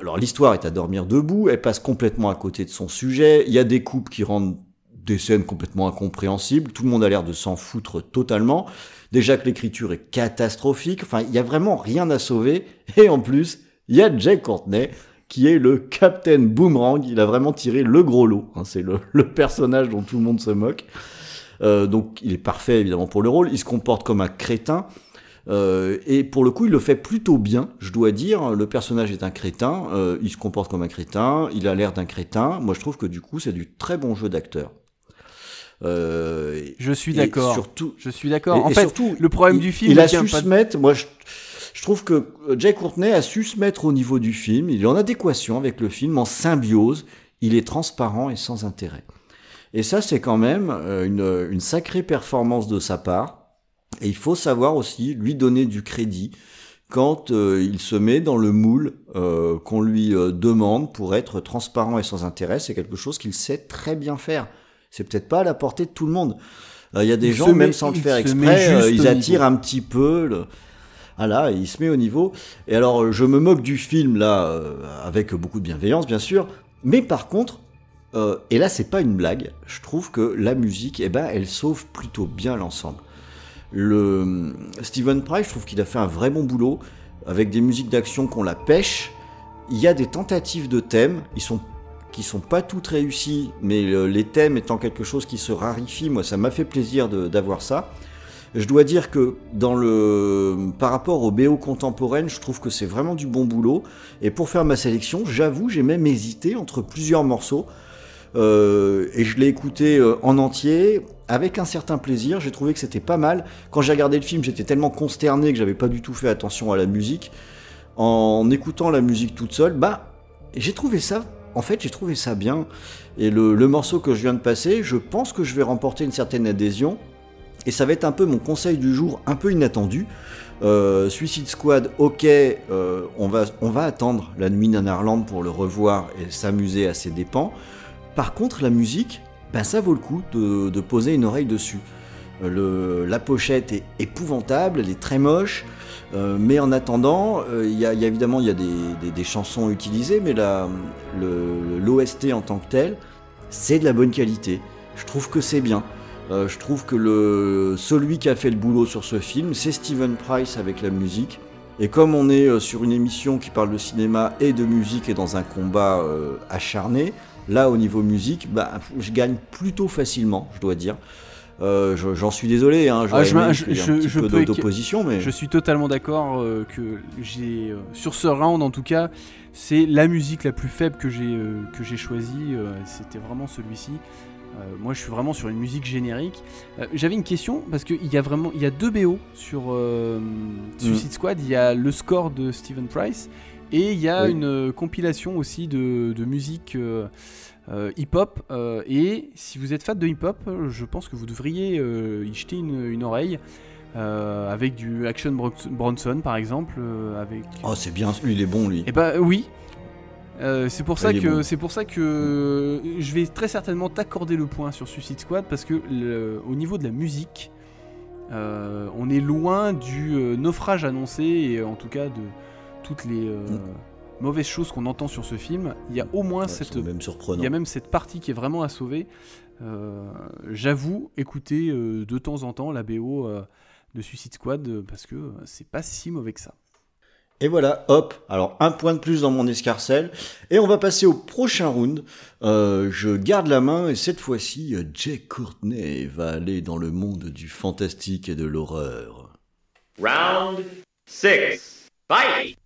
Alors l'histoire est à dormir debout, elle passe complètement à côté de son sujet, il y a des coupes qui rendent des scènes complètement incompréhensibles, tout le monde a l'air de s'en foutre totalement, déjà que l'écriture est catastrophique, enfin il y a vraiment rien à sauver, et en plus il y a Jake Courtney qui est le Captain Boomerang, il a vraiment tiré le gros lot, hein, c'est le, le personnage dont tout le monde se moque, Euh, donc il est parfait évidemment pour le rôle, il se comporte comme un crétin, euh, et pour le coup, il le fait plutôt bien, je dois dire. Le personnage est un crétin, euh, il se comporte comme un crétin, il a l'air d'un crétin. Moi, je trouve que du coup, c'est du très bon jeu d'acteur. Euh, Je suis d'accord. Surtout, Je suis d'accord. En et fait, surtout, le problème il- du film, il a su se de- mettre. Moi, je, je trouve que euh, Jay Courtney a su se mettre au niveau du film. Il est en adéquation avec le film, en symbiose. Il est transparent et sans intérêt. Et ça, c'est quand même euh, une, une sacrée performance de sa part. Et il faut savoir aussi lui donner du crédit quand euh, il se met dans le moule euh, qu'on lui euh, demande pour être transparent et sans intérêt. C'est quelque chose qu'il sait très bien faire. C'est peut-être pas à la portée de tout le monde. Il y a des Il gens, même met- sans le faire exprès, ils attirent niveau. un petit peu. Le... Voilà, il se met au niveau. Et alors, je me moque du film là, avec beaucoup de bienveillance, bien sûr. Mais par contre, et là, c'est pas une blague. Je trouve que la musique, eh ben, elle sauve plutôt bien l'ensemble. Le Steven Price, je trouve qu'il a fait un vrai bon boulot avec des musiques d'action qu'on la pêche. Il y a des tentatives de thèmes, ils sont qui sont pas toutes réussies, mais le- les thèmes étant quelque chose qui se raréfie, moi ça m'a fait plaisir d'avoir ça. Je dois dire que dans le par rapport au BO contemporaine, je trouve que c'est vraiment du bon boulot. Et pour faire ma sélection, j'avoue, j'ai même hésité entre plusieurs morceaux. Euh, et je l'ai écouté euh, en entier avec un certain plaisir. J'ai trouvé que c'était pas mal. Quand j'ai regardé le film, j'étais tellement consterné que j'avais pas du tout fait attention à la musique. En écoutant la musique toute seule, bah, j'ai trouvé ça. En fait, j'ai trouvé ça bien. Et le, morceau que je viens de passer, je pense que je vais remporter une certaine adhésion. Et ça va être un peu mon conseil du jour, un peu inattendu. Euh, Suicide Squad, ok, euh, on, va, attendre la nuit Nanarland pour le revoir et s'amuser à ses dépens. Par contre, la musique, ben, ça vaut le coup de, poser une oreille dessus. Euh, la pochette est épouvantable, elle est très moche, euh, mais en attendant, euh, il y, a, évidemment des, chansons utilisées, mais l'OST en tant que tel, c'est de la bonne qualité. Je trouve que c'est bien. Je trouve que celui qui a fait le boulot sur ce film, c'est Steven Price avec la musique. Et comme on est sur une émission qui parle de cinéma et de musique et dans un combat acharné, là au niveau musique, bah, je gagne plutôt facilement, je dois dire. Euh, je- J'en suis désolé, hein, Ah, je je- un petit je peu d'opposition, mais Je suis totalement d'accord euh, que j'ai euh, sur ce round en tout cas, c'est la musique la plus faible que j'ai que j'ai choisie. C'était vraiment celui-ci. Moi, je suis vraiment sur une musique générique. J'avais une question parce qu'il y a vraiment il y a deux BO sur Suicide Squad. Il y a le score de Steven Price et il y a Oui. une euh, compilation aussi de, de musique. euh, euh, hip-hop et si vous êtes fan de hip-hop, je pense que vous devriez y jeter une, une oreille euh, avec du Action Bron- Bronson par exemple euh, avec oh, c'est bien, lui il est bon lui. et bah oui Euh, c'est pour ça que bon. c'est pour ça que je vais très certainement t'accorder le point sur Suicide Squad parce que le- au niveau de la musique on est loin du naufrage annoncé et en tout cas de toutes les euh, Mm. mauvaises choses qu'on entend sur ce film il y a au moins Ouais, cette même surprenant. il y a même cette partie qui est vraiment à sauver. Euh, J'avoue écouter euh, de temps en temps la BO euh, de Suicide Squad parce que c'est pas si mauvais que ça. Et voilà, hop, alors un point de plus dans mon escarcelle. Et on va passer au prochain round. Euh, je garde la main et cette fois-ci, Jay Courtney va aller dans le monde du fantastique et de l'horreur. Round six. Fight!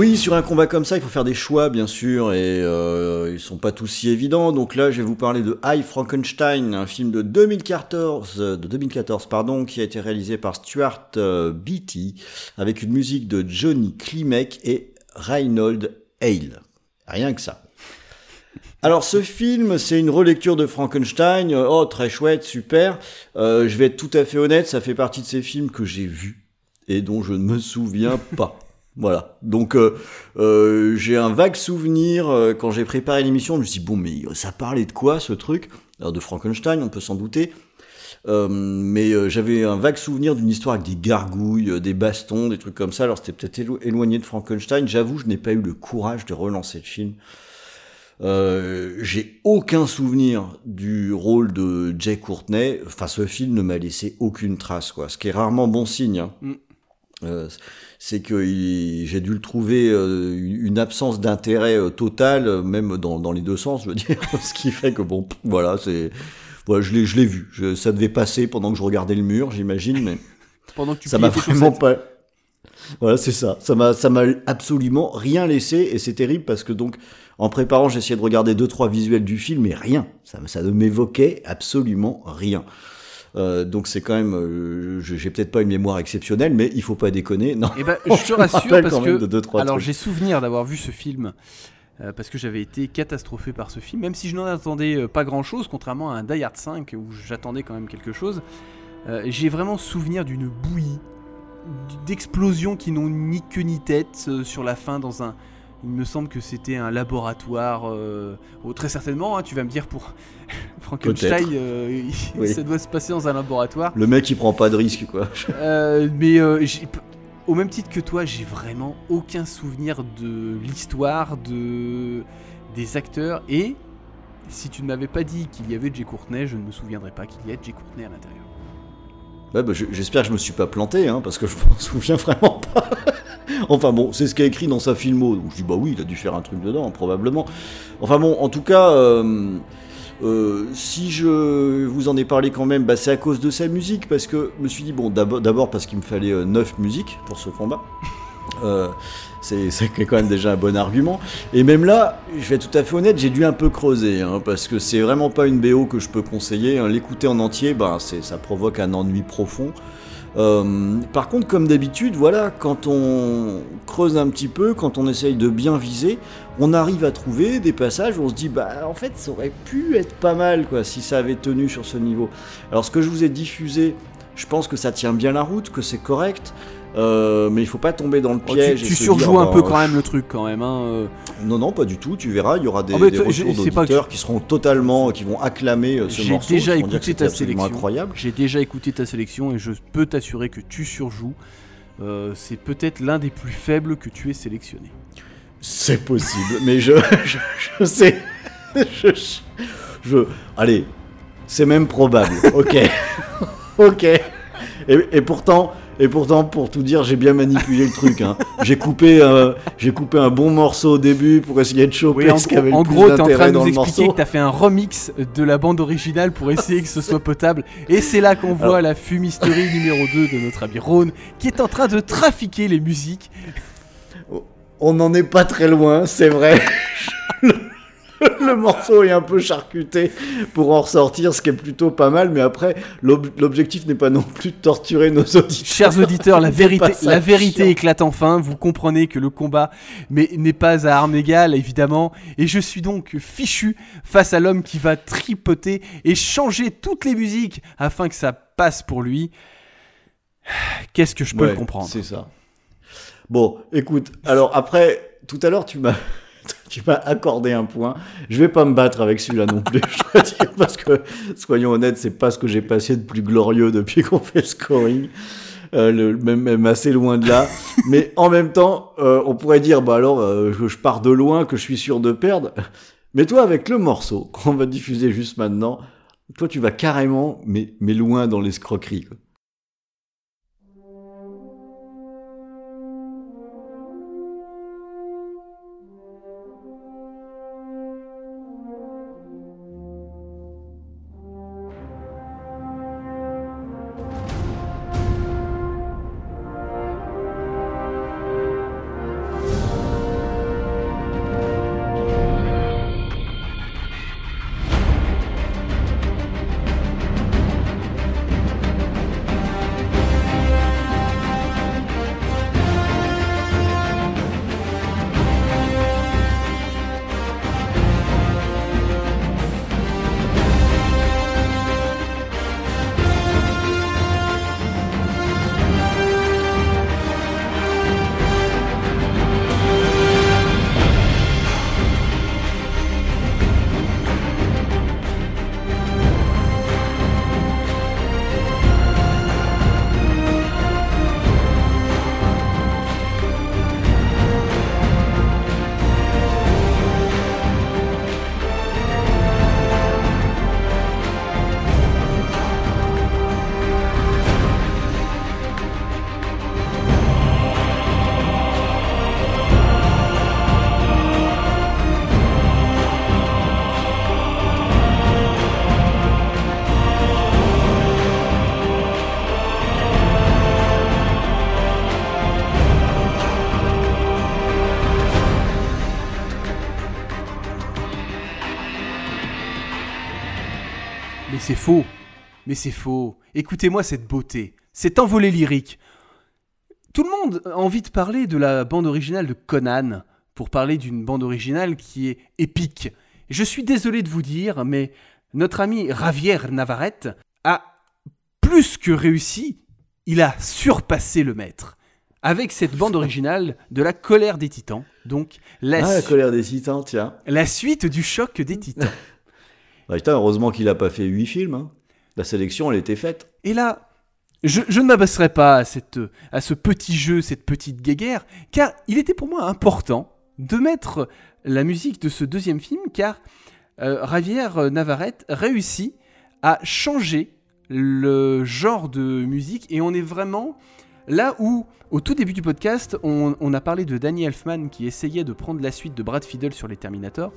Oui, sur un combat comme ça, il faut faire des choix, bien sûr, et euh, ils sont pas tous si évidents. Donc là, je vais vous parler de High Frankenstein, un film de 2014, euh, de 2014, pardon, qui a été réalisé par Stuart euh, Beatty, avec une musique de Johnny Klimek et Reinhold Hale. Rien que ça. Alors ce film, c'est une relecture de Frankenstein. Euh, Oh, très chouette, super. Je vais être tout à fait honnête, ça fait partie de ces films que j'ai vus et dont je ne me souviens pas. Voilà. Donc euh, euh, j'ai un vague souvenir euh, quand j'ai préparé l'émission. Je me suis dit bon, mais ça parlait de quoi ce truc? Alors de Frankenstein, on peut s'en douter. Euh, mais euh, j'avais un vague souvenir d'une histoire avec des gargouilles, euh, des bastons, des trucs comme ça. Alors c'était peut-être élo- éloigné de Frankenstein. J'avoue, je n'ai pas eu le courage de relancer le film. Euh, j'ai aucun souvenir du rôle de Jay Courtney. Enfin, ce film ne m'a laissé aucune trace, quoi. Ce qui est rarement bon signe. hein. Mm. Euh, c'est que j'ai dû le trouver euh, une absence d'intérêt euh, total, euh, même dans, dans les deux sens, je veux dire. ce qui fait que bon, voilà, c'est, voilà, je l'ai, je l'ai vu. Je- ça devait passer pendant que je regardais le mur, j'imagine, mais Pendant que tu ça m'a vraiment pas. Voilà, c'est ça. Ça m'a, ça m'a absolument rien laissé et c'est terrible parce que donc, en préparant, j'essayais de regarder deux trois visuels du film mais rien. Ça, ça ne m'évoquait absolument rien. Euh, donc c'est quand même, euh, j'ai peut-être pas une mémoire exceptionnelle, mais il faut pas déconner. Non. Eh ben, Je je te rassure parce que de deux, trois alors j'ai souvenir d'avoir vu ce film euh, parce que j'avais été catastrophé par ce film, même si je n'en attendais pas grand chose, contrairement à un Die Hard 5 où j'attendais quand même quelque chose. j'ai vraiment souvenir d'une bouillie, d'explosions qui n'ont ni queue ni tête sur la fin dans un. Il me semble que c'était un laboratoire. euh, oh, très certainement, hein, tu vas me dire pour Frankenstein, euh, il- Oui. ça doit se passer dans un laboratoire. Le mec il prend pas de risque quoi. Euh, mais euh, au même titre que toi, j'ai vraiment aucun souvenir de l'histoire, de des acteurs et si tu ne m'avais pas dit qu'il y avait Jay Courtney, je ne me souviendrais pas qu'il y ait Jay Courtney à l'intérieur. Ouais, bah, je- j'espère que je me suis pas planté, hein, parce que je m'en souviens vraiment pas. enfin bon, c'est ce est écrit dans sa filmo, donc je dis bah oui, il a dû faire un truc dedans, probablement. Enfin bon, en tout cas, euh, euh, si je vous en ai parlé quand même, bah, c'est à cause de sa musique, parce que je me suis dit, bon, d'abord parce qu'il me fallait euh, 9 musiques pour ce combat. C'est quand même déjà un bon argument. Et même là, je vais être tout à fait honnête, j'ai dû un peu creuser, hein, parce que c'est vraiment pas une BO que je peux conseiller. hein. L'écouter en entier, ben, ça provoque un ennui profond. Euh, par contre, comme d'habitude, voilà, quand on creuse un petit peu, quand on essaye de bien viser, on arrive à trouver des passages où on se dit, bah en fait, ça aurait pu être pas mal, quoi, si ça avait tenu sur ce niveau. Alors, ce que je vous ai diffusé, je pense que ça tient bien la route, que c'est correct. Euh, mais il faut pas tomber dans le Oh, tu piège. tu se surjoues dire, un bah, peu quand même le truc quand même. Hein, euh. non, non, pas du tout. Tu verras, il y aura des, mais des retours que- d'auditeurs qui seront totalement, qui vont acclamer euh, ce J'ai morceau. déjà vont dire écouté ta sélection. incroyable. J'ai déjà écouté ta sélection et je peux t'assurer que tu surjoues. Euh, c'est peut-être l'un des plus faibles que tu aies sélectionné. C'est possible, mais je, je, je sais. Je, je, allez, c'est même probable. Ok, ok. Et, et pourtant, et pourtant, pour tout dire, j'ai bien manipulé le truc. hein. J'ai coupé, euh, j'ai coupé un bon morceau au début pour essayer de choper Oui, en ce qui gros, avait le en plus gros, t'es en train de nous expliquer morceau. que t'as fait un remix de la bande originale pour essayer que ce soit potable. Et c'est là qu'on voit Alors- la fumisterie numéro 2 de notre ami Rhône, qui est en train de trafiquer les musiques. On n'en est pas très loin, c'est vrai. le, morceau est un peu charcuté pour en ressortir, ce qui est plutôt pas mal, mais après, l'ob- l'objectif n'est pas non plus de torturer nos auditeurs. Chers auditeurs, la vérité, pas ça la vérité chiant. éclate enfin. Vous comprenez que le combat n'est pas à armes égales, évidemment. Et je suis donc fichu face à l'homme qui va tripoter et changer toutes les musiques afin que ça passe pour lui. Qu'est-ce que je peux Ouais, le comprendre? C'est ça. Bon, écoute, alors après, tout à l'heure, tu m'as. Tu m'as accordé un point. Je vais pas me battre avec celui-là non plus, je dois dire, parce que, soyons honnêtes, c'est pas ce que j'ai passé de plus glorieux depuis qu'on fait le scoring. Euh, le- même, assez loin de là. Mais en même temps, euh, on pourrait dire, bah alors, euh, je, je pars de loin, que je suis sûr de perdre. Mais toi, avec le morceau qu'on va diffuser juste maintenant, toi, tu vas carrément, mais, mais loin dans l'escroquerie. C'est faux. Mais c'est faux. Écoutez-moi cette beauté, cet envolé lyrique. Tout le monde a envie de parler de la bande originale de Conan pour parler d'une bande originale qui est épique. Je suis désolé de vous dire, mais notre ami Javier Navarrete a plus que réussi. Il a surpassé le maître avec cette bande originale de la colère des titans. Donc la, Ah, la colère des titans, tiens. la suite du choc des titans. Heureusement qu'il a pas fait huit films. hein. La sélection, elle était faite. Et là, je, ne m'abaisserai pas à, cette, à ce petit jeu, cette petite guéguerre, car il était pour moi important de mettre la musique de ce deuxième film, car euh, Javier Navarrete réussit à changer le genre de musique, et on est vraiment là où, au tout début du podcast, on, a parlé de Danny Elfman qui essayait de prendre la suite de Brad Fiddle sur les Terminator.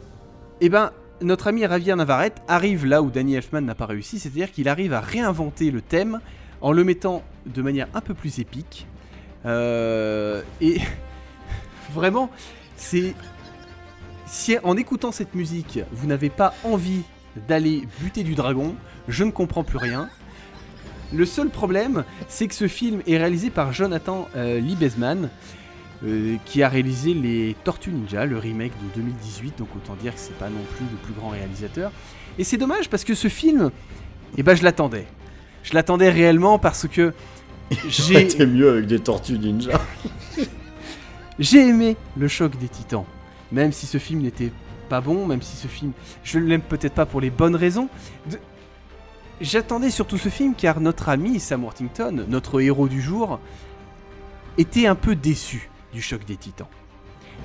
Et ben, notre ami Javier Navarrete arrive là où Danny Elfman n'a pas réussi, c'est-à-dire qu'il arrive à réinventer le thème en le mettant de manière un peu plus épique. Euh, et vraiment, c'est si en écoutant cette musique, vous n'avez pas envie d'aller buter du dragon, je ne comprends plus rien. Le seul problème, c'est que ce film est réalisé par Jonathan euh, Liebesman, euh, qui a réalisé les Tortues Ninja, le remake de 2018, donc autant dire que c'est pas non plus le plus grand réalisateur. Et c'est dommage parce que ce film, eh ben je l'attendais. Je l'attendais réellement parce que j'ai C'était mieux avec des tortues ninja. j'ai aimé le choc des titans. Même si ce film n'était pas bon, même si ce film, je ne l'aime peut-être pas pour les bonnes raisons. De- J'attendais surtout ce film car notre ami Sam Worthington, notre héros du jour, était un peu déçu du choc des titans.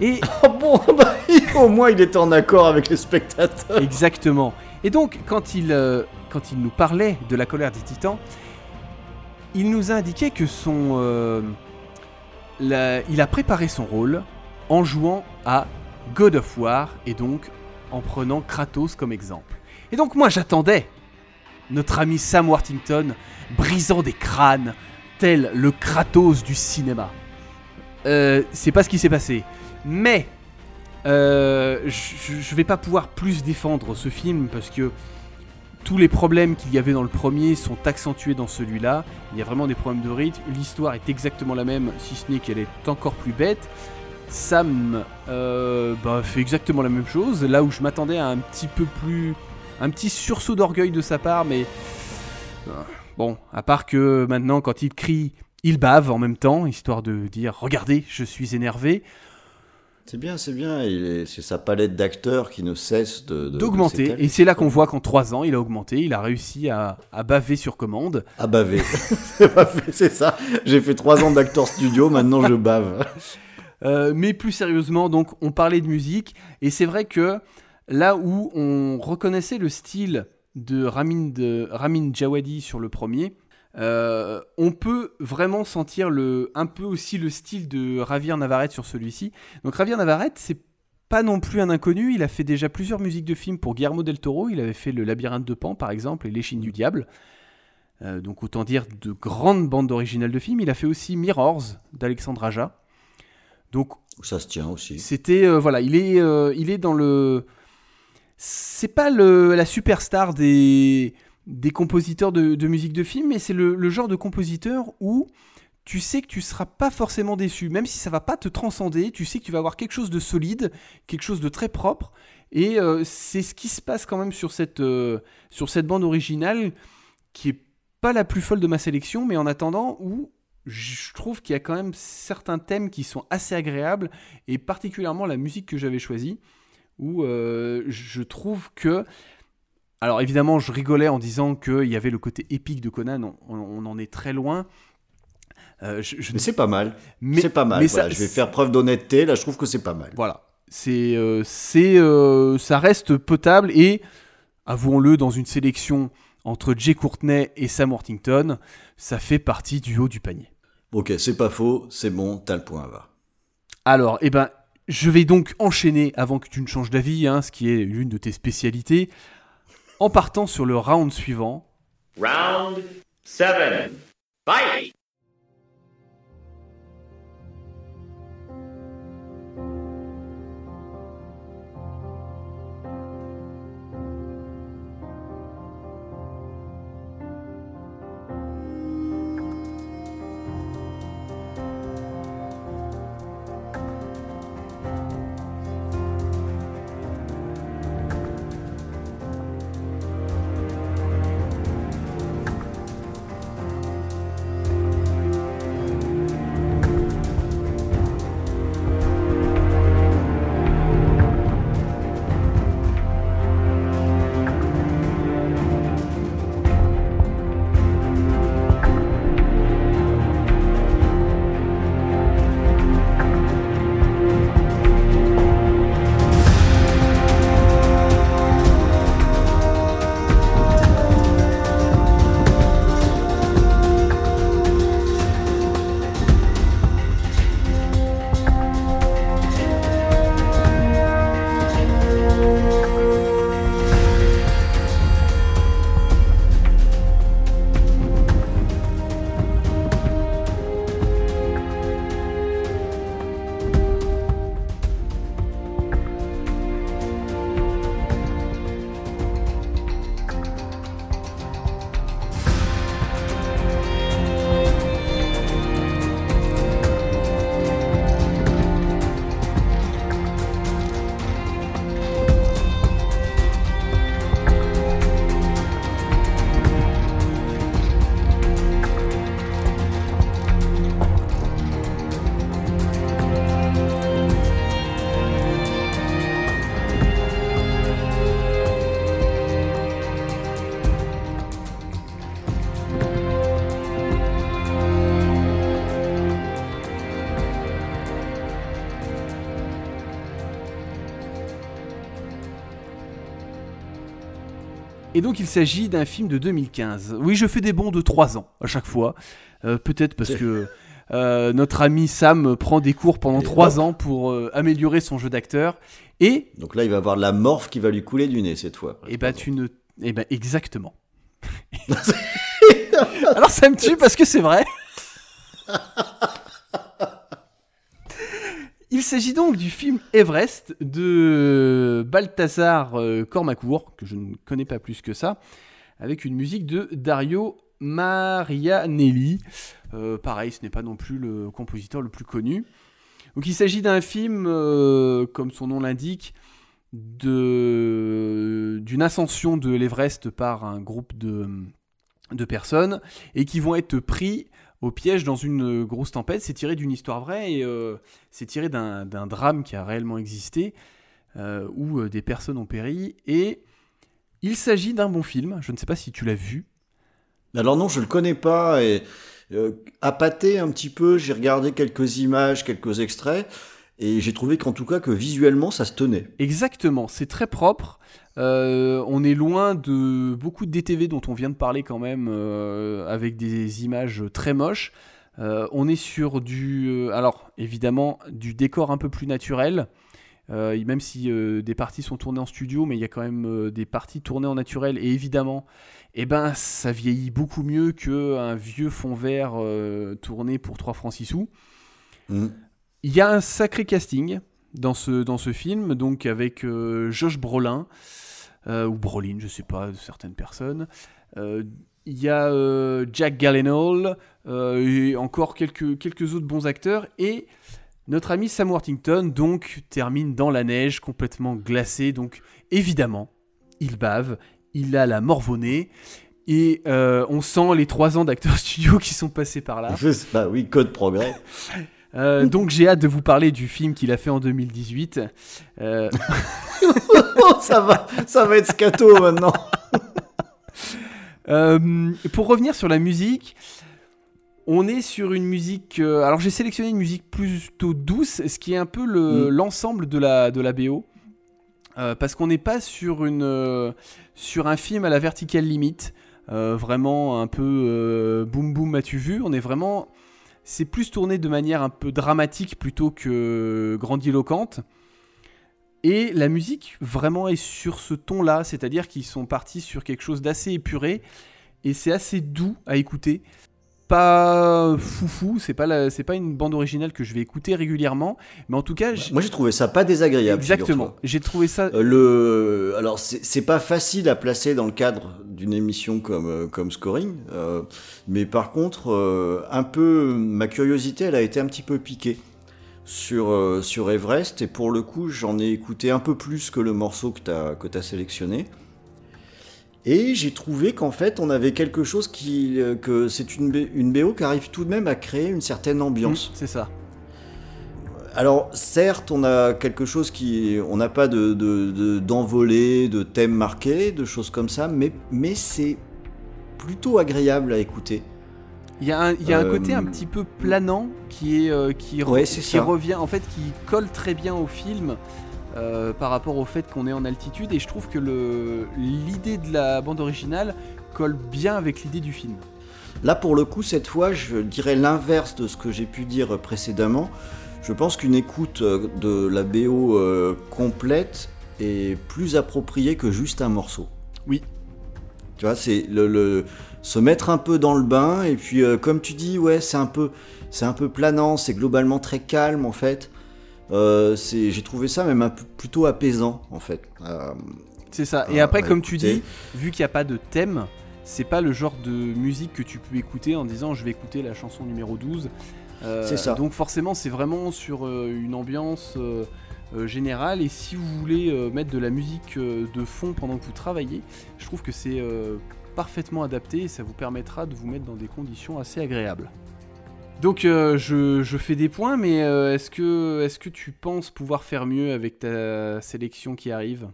Et Ah bon, bah, au moins il était en accord avec les spectateurs. Exactement. Et donc, quand il, euh, quand il nous parlait de la colère des titans, il nous a indiqué que son. euh, la- il a préparé son rôle en jouant à God of War et donc en prenant Kratos comme exemple. Et donc, moi, j'attendais notre ami Sam Worthington brisant des crânes, tel le Kratos du cinéma. Euh, c'est pas ce qui s'est passé. Mais euh, je, vais pas pouvoir plus défendre ce film parce que tous les problèmes qu'il y avait dans le premier sont accentués dans celui-là. Il y a vraiment des problèmes de rythme. L'histoire est exactement la même, si ce n'est qu'elle est encore plus bête. Sam euh, bah, fait exactement la même chose. Là où je m'attendais à un petit peu plus, un petit sursaut d'orgueil de sa part, mais bon, à part que maintenant, quand il crie, il bave en même temps, histoire de dire "Regardez, je suis énervé". C'est bien, c'est bien. C'est sa palette d'acteurs qui ne cesse de. d'augmenter. Et c'est là qu'on voit qu'en 3 ans, il a augmenté, il a réussi à, à baver sur commande. À baver. c'est ça. J'ai fait trois ans d'acteur studio, maintenant je bave. Euh, mais plus sérieusement, donc, on parlait de musique, et c'est vrai que là où on reconnaissait le style de Ramin, de, Ramin Djawadi sur le premier, euh, on peut vraiment sentir le, un peu aussi le style de Javier Navarrete sur celui-ci. Donc Javier Navarrete, c'est pas non plus un inconnu, il a fait déjà plusieurs musiques de films pour Guillermo del Toro, il avait fait Le Labyrinthe de Pan par exemple et L'échine du diable. Euh, donc autant dire de grandes bandes originales de films. Il a fait aussi Mirrors d'Alexandre Aja. Donc Ça se tient aussi. c'était euh, voilà, il est il est dans le c'est pas le la superstar des des compositeurs de, musique de film, mais c'est le, genre de compositeur où tu sais que tu seras pas forcément déçu, même si ça va pas te transcender, tu sais que tu vas avoir quelque chose de solide, quelque chose de très propre, et euh, c'est ce qui se passe quand même sur cette, euh, sur cette bande originale, qui est pas la plus folle de ma sélection, mais en attendant, où je trouve qu'il y a quand même certains thèmes qui sont assez agréables, et particulièrement la musique que j'avais choisie, où euh, je trouve que alors évidemment, je rigolais en disant qu'il y avait le côté épique de Conan, on, on- on en est très loin. Euh, je- je- Mais c'est pas mal. mais- c'est pas mal. mais Voilà, ça- je vais faire preuve d'honnêteté. Là, je trouve que c'est pas mal. Voilà, c'est, euh, c'est, euh, ça reste potable et, avouons-le, dans une sélection entre Jay Courtney et Sam Worthington, ça fait partie du haut du panier. Ok, c'est pas faux. C'est bon. T'as le point, va. Alors, eh ben, je vais donc enchaîner avant que tu ne changes d'avis, hein, ce qui est l'une de tes spécialités, en partant sur le round suivant. Round seven. Fight! Et donc il s'agit d'un film de 2015. Oui, je fais des bons de 3 ans à chaque fois. Euh, Peut-être parce que euh, notre ami Sam prend des cours pendant Et 3 hop. ans pour euh, améliorer son jeu d'acteur. Et, Donc là, il va avoir de la morphe qui va lui couler du nez cette fois. et bah tu ne... Et bah exactement. Alors ça me tue parce que c'est vrai. Il s'agit donc du film Everest de Balthazar euh, Cormacourt, que je ne connais pas plus que ça, avec une musique de Dario Marianelli. Euh, pareil, ce n'est pas non plus le compositeur le plus connu. Donc il s'agit d'un film, euh, comme son nom l'indique, d'une ascension de l'Everest par un groupe de personnes et qui vont être pris au piège dans une grosse tempête. C'est tiré d'une histoire vraie et euh, c'est tiré d'un drame qui a réellement existé euh, où euh, des personnes ont péri. Et il s'agit d'un bon film. Je ne sais pas si tu l'as vu. Alors non, je le connais pas et euh, appâté un petit peu, j'ai regardé quelques images, quelques extraits et j'ai trouvé qu'en tout cas que visuellement ça se tenait. Exactement, c'est très propre. Euh, on est loin de beaucoup de DTV dont on vient de parler quand même, euh, avec des images très moches. Euh, on est sur du, alors évidemment, du décor un peu plus naturel. Même si des parties sont tournées en studio, mais il y a quand même des parties tournées en naturel. Et évidemment, eh ben, ça vieillit beaucoup mieux qu'un vieux fond vert tourné pour 3 francs 6 sous. Mhm. Il y a un sacré casting dans ce, dans ce film, donc avec Josh Brolin, ou Brolin, je sais pas, certaines personnes. Euh, Il y a euh, Jack Gyllenhaal, euh, et encore quelques, quelques autres bons acteurs, et notre ami Sam Worthington, donc, termine dans la neige, complètement glacé, donc évidemment, il bave, il a la nez, et euh, on sent les trois ans d'acteurs studio qui sont passés par là. Je sais pas, oui, code progrès. Euh, donc j'ai hâte de vous parler du film qu'il a fait en 2018. Euh, ça va, ça va être scato maintenant. euh, pour revenir sur la musique, on est sur une musique. euh, alors j'ai sélectionné une musique plutôt douce, ce qui est un peu le- Mm. l'ensemble de la, de la BO. Parce qu'on n'est pas sur, une, sur un film à la verticale limite, vraiment un peu boum boum as-tu vu? On est vraiment. C'est plus tourné de manière un peu dramatique plutôt que grandiloquente. Et la musique vraiment est sur ce ton-là, c'est-à-dire qu'ils sont partis sur quelque chose d'assez épuré et c'est assez doux à écouter. Pas foufou, c'est pas, la- c'est pas une bande originale que je vais écouter régulièrement, mais en tout cas, Moi j'ai trouvé ça pas désagréable. exactement, j'ai trouvé ça Euh, le, alors c'est c'est pas facile à placer dans le cadre d'une émission comme euh, comme scoring, euh, mais par contre euh, un peu ma curiosité elle a été un petit peu piquée sur sur Everest et pour le coup j'en ai écouté un peu plus que le morceau que t'as que t'as sélectionné. Et j'ai trouvé qu'en fait, on avait quelque chose qui. euh, que c'est une, une BO qui arrive tout de même à créer une certaine ambiance. Mm, c'est ça. Alors, certes, on a quelque chose qui. On n'a pas de, de, de- d'envolée, de thème marqué, de choses comme ça, mais, mais c'est plutôt agréable à écouter. Il y a un, il y a un Euh, côté un petit peu planant qui est euh, qui, Ouais, qui ça. revient en fait qui colle très bien au film euh, par rapport au fait qu'on est en altitude et je trouve que l'idée de la bande originale colle bien avec l'idée du film. Là, pour le coup, cette fois, je dirais l'inverse de ce que j'ai pu dire précédemment. Je pense qu'une écoute euh, de la BO euh, complète est plus appropriée que juste un morceau. Oui. Tu vois, c'est le, le- se mettre un peu dans le bain et puis, euh, comme tu dis, ouais, c'est un peu, c'est un peu planant, c'est globalement très calme en fait. Euh, j'ai trouvé ça même un plutôt apaisant en fait. Euh, C'est ça. Et Ah, après, bah, comme tu dis, vu qu'il n'y a pas de thème, c'est pas le genre de musique que tu peux écouter en disant je vais écouter la chanson numéro 12. Euh, C'est ça. Donc forcément, c'est vraiment sur une ambiance générale. Et si vous voulez mettre de la musique de fond pendant que vous travaillez, je trouve que c'est parfaitement adapté et ça vous permettra de vous mettre dans des conditions assez agréables. Donc euh, je, fais des points, mais euh, est-ce que, est que tu penses pouvoir faire mieux avec ta sélection qui arrive?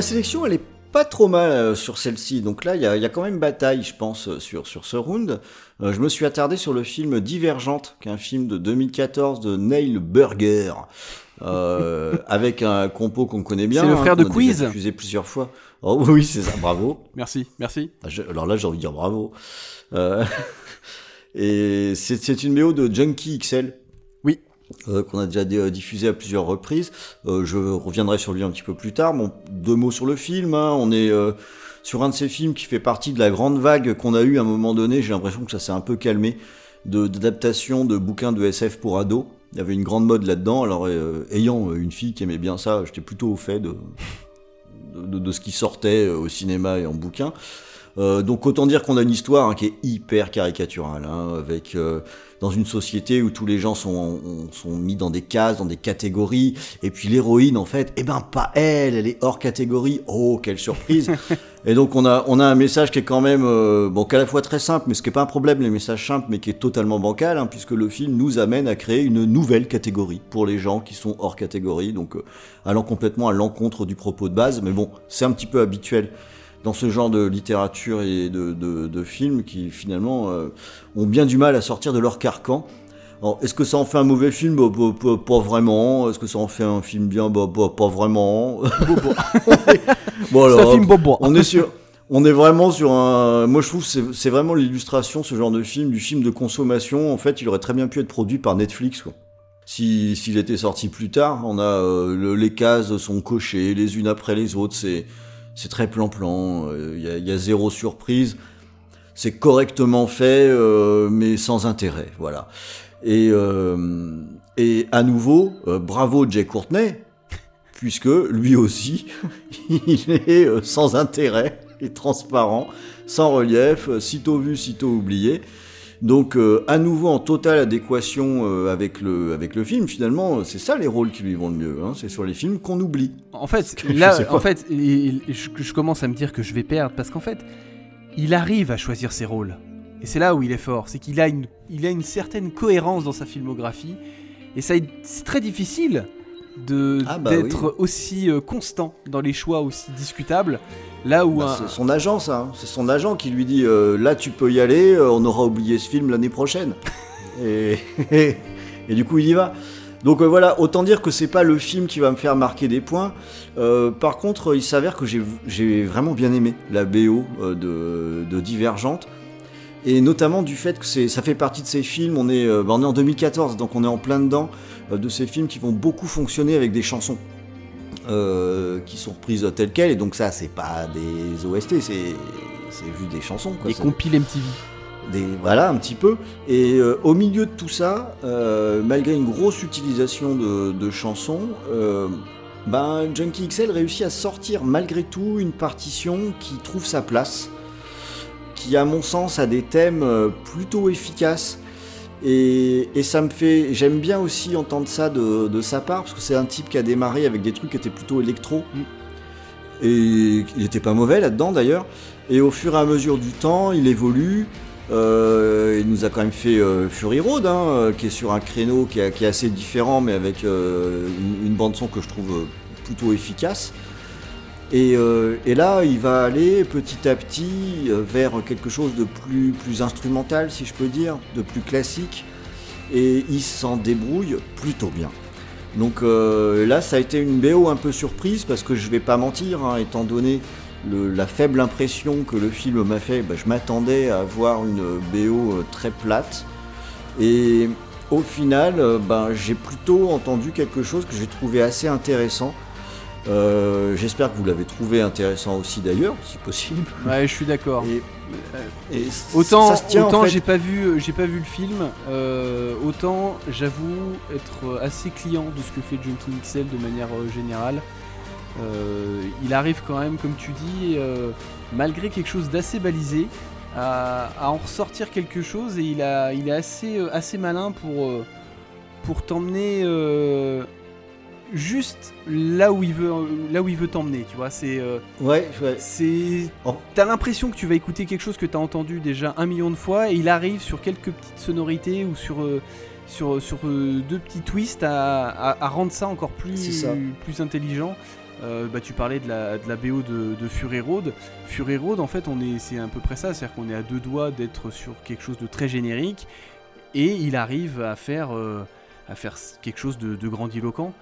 Ma sélection, elle est pas trop mal euh, sur celle-ci. Donc là, il y a, il y a quand même bataille, je pense, euh, sur, sur ce round. Euh, je me suis attardé sur le film Divergente, qui est un film de 2014 de Neil Burger. euh, avec un compo qu'on connaît bien. C'est le hein, frère de a déjà Quiz. diffusé plusieurs fois. Oh oui, c'est ça, bravo. Merci, merci. Ah, Alors là, j'ai envie de dire bravo. Euh, et c'est c'est une BO de Junkie XL. Euh, qu'on a déjà dé- diffusé à plusieurs reprises. Euh, je reviendrai sur lui un petit peu plus tard. Bon, deux mots sur le film. hein. On est euh, sur un de ces films qui fait partie de la grande vague qu'on a eue à un moment donné. J'ai l'impression que ça s'est un peu calmé de d'adaptation de bouquins de SF pour ados. Il y avait une grande mode là-dedans. Alors, euh, ayant une fille qui aimait bien ça, j'étais plutôt au fait de, de, de- de ce qui sortait euh, au cinéma et en bouquin. Euh, donc autant dire qu'on a une histoire hein, qui est hyper caricaturale, hein, avec euh, dans une société où tous les gens sont, on- sont mis dans des cases, dans des catégories, et puis l'héroïne en fait, eh ben pas elle, elle est hors catégorie. Oh quelle surprise Et donc on a on a un message qui est quand même euh, bon qu'à la fois très simple, mais ce qui est pas un problème les messages simples, mais qui est totalement bancal, hein, puisque le film nous amène à créer une nouvelle catégorie pour les gens qui sont hors catégorie, donc euh, allant complètement à l'encontre du propos de base. Mais bon, c'est un petit peu habituel dans ce genre de littérature et de, de, de films qui finalement euh, ont bien du mal à sortir de leur carcan. Alors, est-ce que ça en fait un mauvais film? Bah, bah, bah, Pas vraiment. Est-ce que ça en fait un film bien? Bah, bah, Pas vraiment. bon, C'est alors, un film bobo. on est sur, on est vraiment sur un. Moi, je trouve que c'est- c'est vraiment l'illustration, ce genre de film, du film de consommation. En fait, il aurait très bien pu être produit par Netflix. Quoi. Si s'il était sorti plus tard, on a euh, le- les cases sont cochées les unes après les autres. C'est c'est très plan-plan. euh, Il y, a, il y a zéro surprise. C'est correctement fait, euh, mais sans intérêt. Voilà. Et euh, et à nouveau, euh, bravo Jay Courtney, puisque lui aussi, il est euh, sans intérêt et transparent, sans relief, euh, sitôt vu, sitôt oublié. Donc euh, à nouveau en totale adéquation euh, avec, le, avec le film, finalement, c'est ça les rôles qui lui vont le mieux, hein, c'est sur les films qu'on oublie. En fait, que là, en fait, il- il- je, je commence à me dire que je vais perdre parce qu'en fait, il arrive à choisir ses rôles. Et c'est là où il est fort, c'est qu'il a une, il a une certaine cohérence dans sa filmographie. Et ça, c'est très difficile de Ah bah d'être aussi euh, constant dans les choix aussi discutables. Là où Bah, un, c'est son agent ça, hein. c'est son agent qui lui dit euh, là tu peux y aller, euh, on aura oublié ce film l'année prochaine. et, et, du coup il y va. Donc euh, voilà, autant dire que c'est pas le film qui va me faire marquer des points. Euh, par contre, il s'avère que j'ai- vraiment bien aimé la BO de, de Divergente. Et notamment du fait que ça fait partie de ces films, on est, bah, on est en 2014, donc on est en plein dedans, de ces films qui vont beaucoup fonctionner avec des chansons. Euh, qui sont reprises telles quelles, et donc ça c'est pas des OST, c'est c'est juste des chansons. Quoi. compiles MTV. des, voilà, un petit peu. Et euh, au milieu de tout ça, euh, malgré une grosse utilisation de, de chansons, ben, Junkie XL réussit à sortir malgré tout une partition qui trouve sa place, qui à mon sens a des thèmes plutôt efficaces. Et, et ça me fait, j'aime bien aussi entendre ça de, de sa part, parce que c'est un type qui a démarré avec des trucs qui étaient plutôt électro. Et il n'était pas mauvais là-dedans d'ailleurs. Et au fur et à mesure du temps, il évolue. Euh, il nous a quand même fait euh, Fury Road, hein, euh, qui est sur un créneau qui est, qui est assez différent, mais avec euh, une, une bande son que je trouve plutôt efficace. Et, euh, et là, il va aller petit à petit euh, vers quelque chose de plus, instrumental, si je peux dire, de plus classique. Et il s'en débrouille plutôt bien. Donc euh, là, ça a été une BO un peu surprise parce que je vais pas mentir, hein, étant donné la faible impression que le film m'a fait, bah, je m'attendais à voir une BO très plate. Et au final, ben, j'ai plutôt entendu quelque chose que j'ai trouvé assez intéressant. Euh, J'espère que vous l'avez trouvé intéressant aussi d'ailleurs, si possible. Ouais, je suis d'accord. Et, et Autant, ça se tient, en autant fait. j'ai pas vu, euh, j'ai pas vu le film. euh, autant j'avoue être assez client de ce que fait Junkie XL de manière euh, générale. Euh, il arrive quand même, comme tu dis, euh, malgré quelque chose d'assez balisé, à, à en ressortir quelque chose et il a, il est assez, euh, assez malin pour, euh, pour t'emmener euh, juste là où il veut, là où il veut t'emmener. Tu vois, c'est euh, Ouais, ouais. c'est. Oh. T'as l'impression que tu vas écouter quelque chose que t'as entendu déjà un million de fois et il arrive sur quelques petites sonorités ou sur, euh, sur, sur euh, deux petits twists à, à- à rendre ça encore plus, intelligent. bah, tu parlais de la, de la BO de, de Fury Road. Fury Road, en fait, on est, c'est à peu près ça, c'est-à-dire qu'on est à deux doigts d'être sur quelque chose de très générique, et il arrive à faire, à faire quelque chose de, de grandiloquent.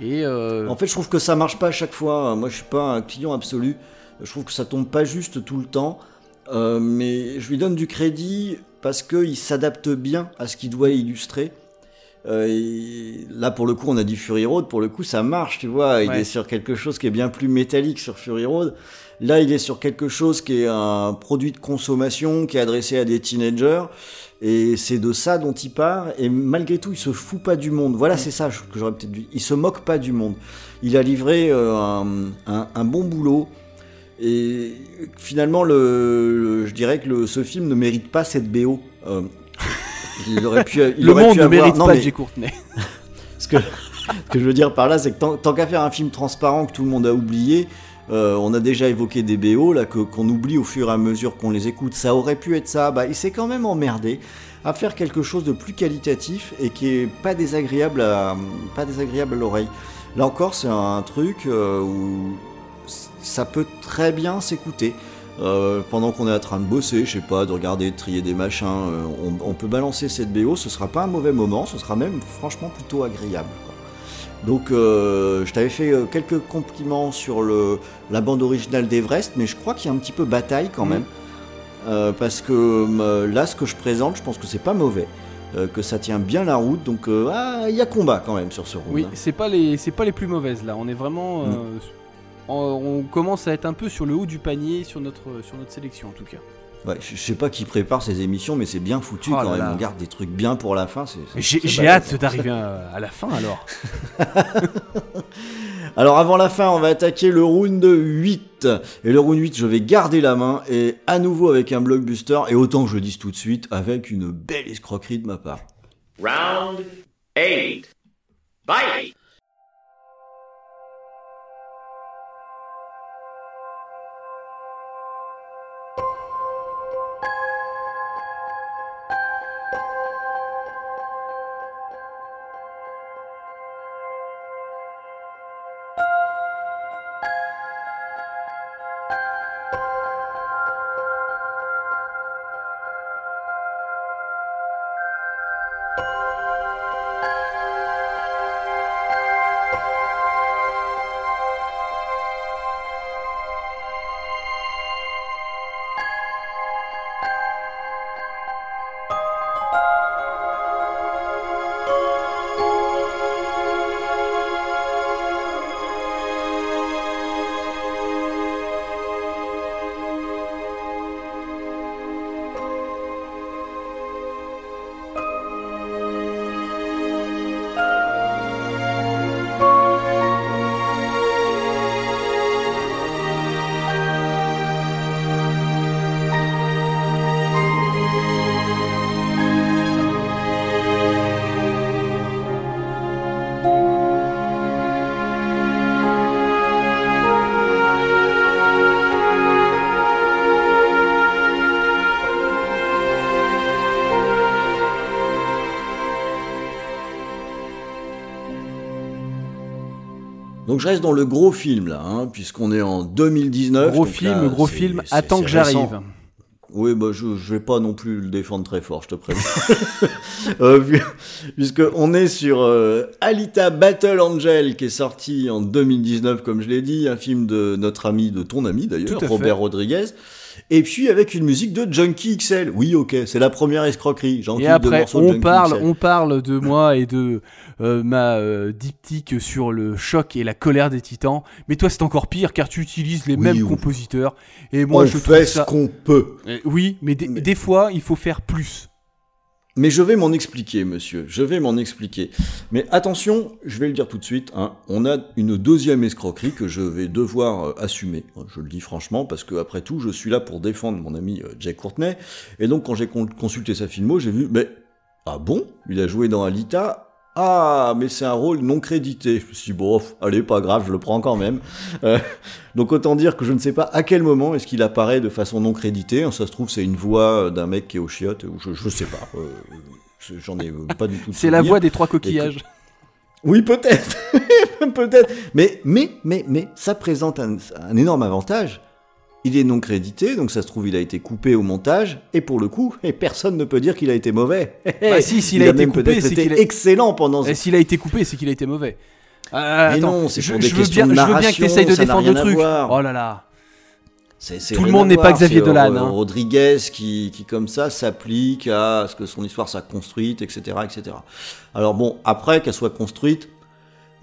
Et euh, En fait, je trouve que ça marche pas à chaque fois. Moi, je suis pas un client absolu. Je trouve que ça tombe pas juste tout le temps. Euh, mais je lui donne du crédit parce qu'il s'adapte bien à ce qu'il doit illustrer. Euh, et là, pour le coup, on a dit Fury Road. Pour le coup, ça marche, tu vois. Il Ouais. est sur quelque chose qui est bien plus métallique sur Fury Road. Là, il est sur quelque chose qui est un produit de consommation qui est adressé à des teenagers. Et c'est de ça dont il part. Et malgré tout, il se fout pas du monde. Voilà, c'est ça que j'aurais peut-être dit. Il se moque pas du monde. Il a livré euh, un, un- un bon boulot. Et finalement, le, le- je dirais que le- ce film ne mérite pas cette BO. Euh, il aurait pu. il le aurait monde pu ne avoir- mérite non, pas mais- Jay Courtney. ce que, ce que je veux dire par là, c'est que tant, tant qu'à faire un film transparent que tout le monde a oublié, euh, on a déjà évoqué des BO là qu'on oublie au fur et à mesure qu'on les écoute. Ça aurait pu être ça. Bah, il s'est quand même emmerdé à faire quelque chose de plus qualitatif et qui est pas désagréable à l'oreille. Là encore, c'est un truc euh, où ça peut très bien s'écouter. Euh, pendant qu'on est en train de bosser, je sais pas, de regarder, de trier des machins, on, on peut balancer cette BO, ce sera pas un mauvais moment, ce sera même franchement plutôt agréable. Donc euh, je t'avais fait euh, quelques compliments sur le, la bande originale d'Everest, mais je crois qu'il y a un petit peu bataille quand Mhm. même. Euh, parce que euh, là, ce que je présente, je pense que c'est pas mauvais, que ça tient bien la route, donc ah, il y a combat quand même sur ce round. Oui, hein. c'est pas les, c'est pas les plus mauvaises là. On est vraiment, Mm. euh, en- on commence à être un peu sur le haut du panier sur notre, sur notre sélection en tout cas. Ouais, je sais pas qui prépare ces émissions, mais c'est bien foutu Oh quand même. On garde des trucs bien pour la fin. J'ai hâte d'arriver à, à la fin alors. Alors avant la fin, on va attaquer le round 8. Et le round 8, je vais garder la main et à nouveau avec un blockbuster et autant que je le dise tout de suite, avec une belle escroquerie de ma part. Round 8. Fight! Donc je reste dans le gros film là, hein, puisqu'on est en 2019. Gros film, là, gros film, attends que j'arrive. Oui, bah je, je vais pas non plus le défendre très fort, je te préviens. euh, pu- puisque on est sur euh, Alita Battle Angel qui est sorti en 2019, comme je l'ai dit, un film de notre ami, de ton ami d'ailleurs, fait. Robert Rodriguez. Et puis avec une musique de Junkie XL. Oui, ok, c'est la première escroquerie. J'ai Et après, de on parle, XL. on parle de moi et de euh, ma euh, diptyque sur le choc et la colère des titans. Mais toi, c'est encore pire car tu utilises les Oui, mêmes compositeurs. Et moi, on je fait trouve ce ça. qu'on peut. Euh, Oui, Mais- des fois, il faut faire plus. Mais je vais m'en expliquer, monsieur. Je vais m'en expliquer. Mais attention, je vais le dire tout de suite. hein, on a une deuxième escroquerie que je vais devoir euh, assumer. Je le dis franchement parce que après tout, je suis là pour défendre mon ami euh, Jack Courtney. Et donc, quand j'ai con- consulté sa filmo, j'ai vu, mais ah bon, il a joué dans Alita? Ah, mais c'est un rôle non crédité. Je me suis dit, bon, allez, pas grave, je le prends quand même. Euh, donc autant dire que je ne sais pas à quel moment est-ce qu'il apparaît de façon non créditée. Ça se trouve, c'est une voix euh, d'un mec qui est au chiottes, ou je, je sais pas. Euh, je- J'en ai pas du tout. C'est la voix des trois coquillages. Oui, peut-être, peut-être. Mais, mais, mais, mais, ça présente un, un énorme avantage. Il est non crédité, donc ça se trouve, il a été coupé au montage, et pour le coup, et personne ne peut dire qu'il a été mauvais. Bah si, s'il il a a, été même coupé, c'est qu'il a- excellent pendant. Et s'il a été coupé, c'est qu'il a été mauvais. Euh, Mais attends, non, c'est je, pour des je veux questions bien, de je veux bien que tu essayes de défendre le truc. Oh là là. Tout le monde n'est pas Xavier Dolan, euh, hein. Rodriguez qui, qui comme ça s'applique à ce que son histoire soit construite, etc., etc. Alors bon, après qu'elle soit construite,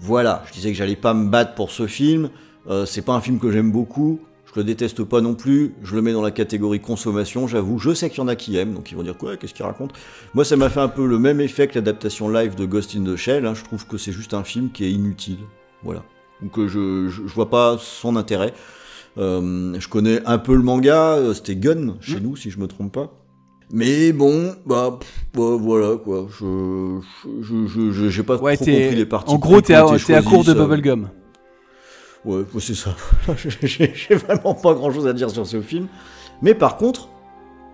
voilà, je disais que j'allais pas me battre pour ce film. Euh, c'est pas un film que j'aime beaucoup. Je le déteste pas non plus. Je le mets dans la catégorie consommation, j'avoue. Je sais qu'il y en a qui aiment, donc ils vont dire quoi, qu'est-ce qu'il raconte Moi, ça m'a fait un peu le même effet que l'adaptation live de Ghost in the Shell. hein. Je trouve que c'est juste un film qui est inutile. Voilà. Donc euh, je, je, je vois pas son intérêt. Euh, je connais un peu le manga, euh, c'était Gun chez nous, si je me trompe pas. Mais bon, bah, pff, bah, voilà quoi. Je, je, je, je- j'ai pas Ouais, trop compris les parties. en gros, t'es à, à court de bubblegum. Ouais, ouais, c'est ça. J'ai j'ai vraiment pas grand chose à dire sur ce film. Mais par contre,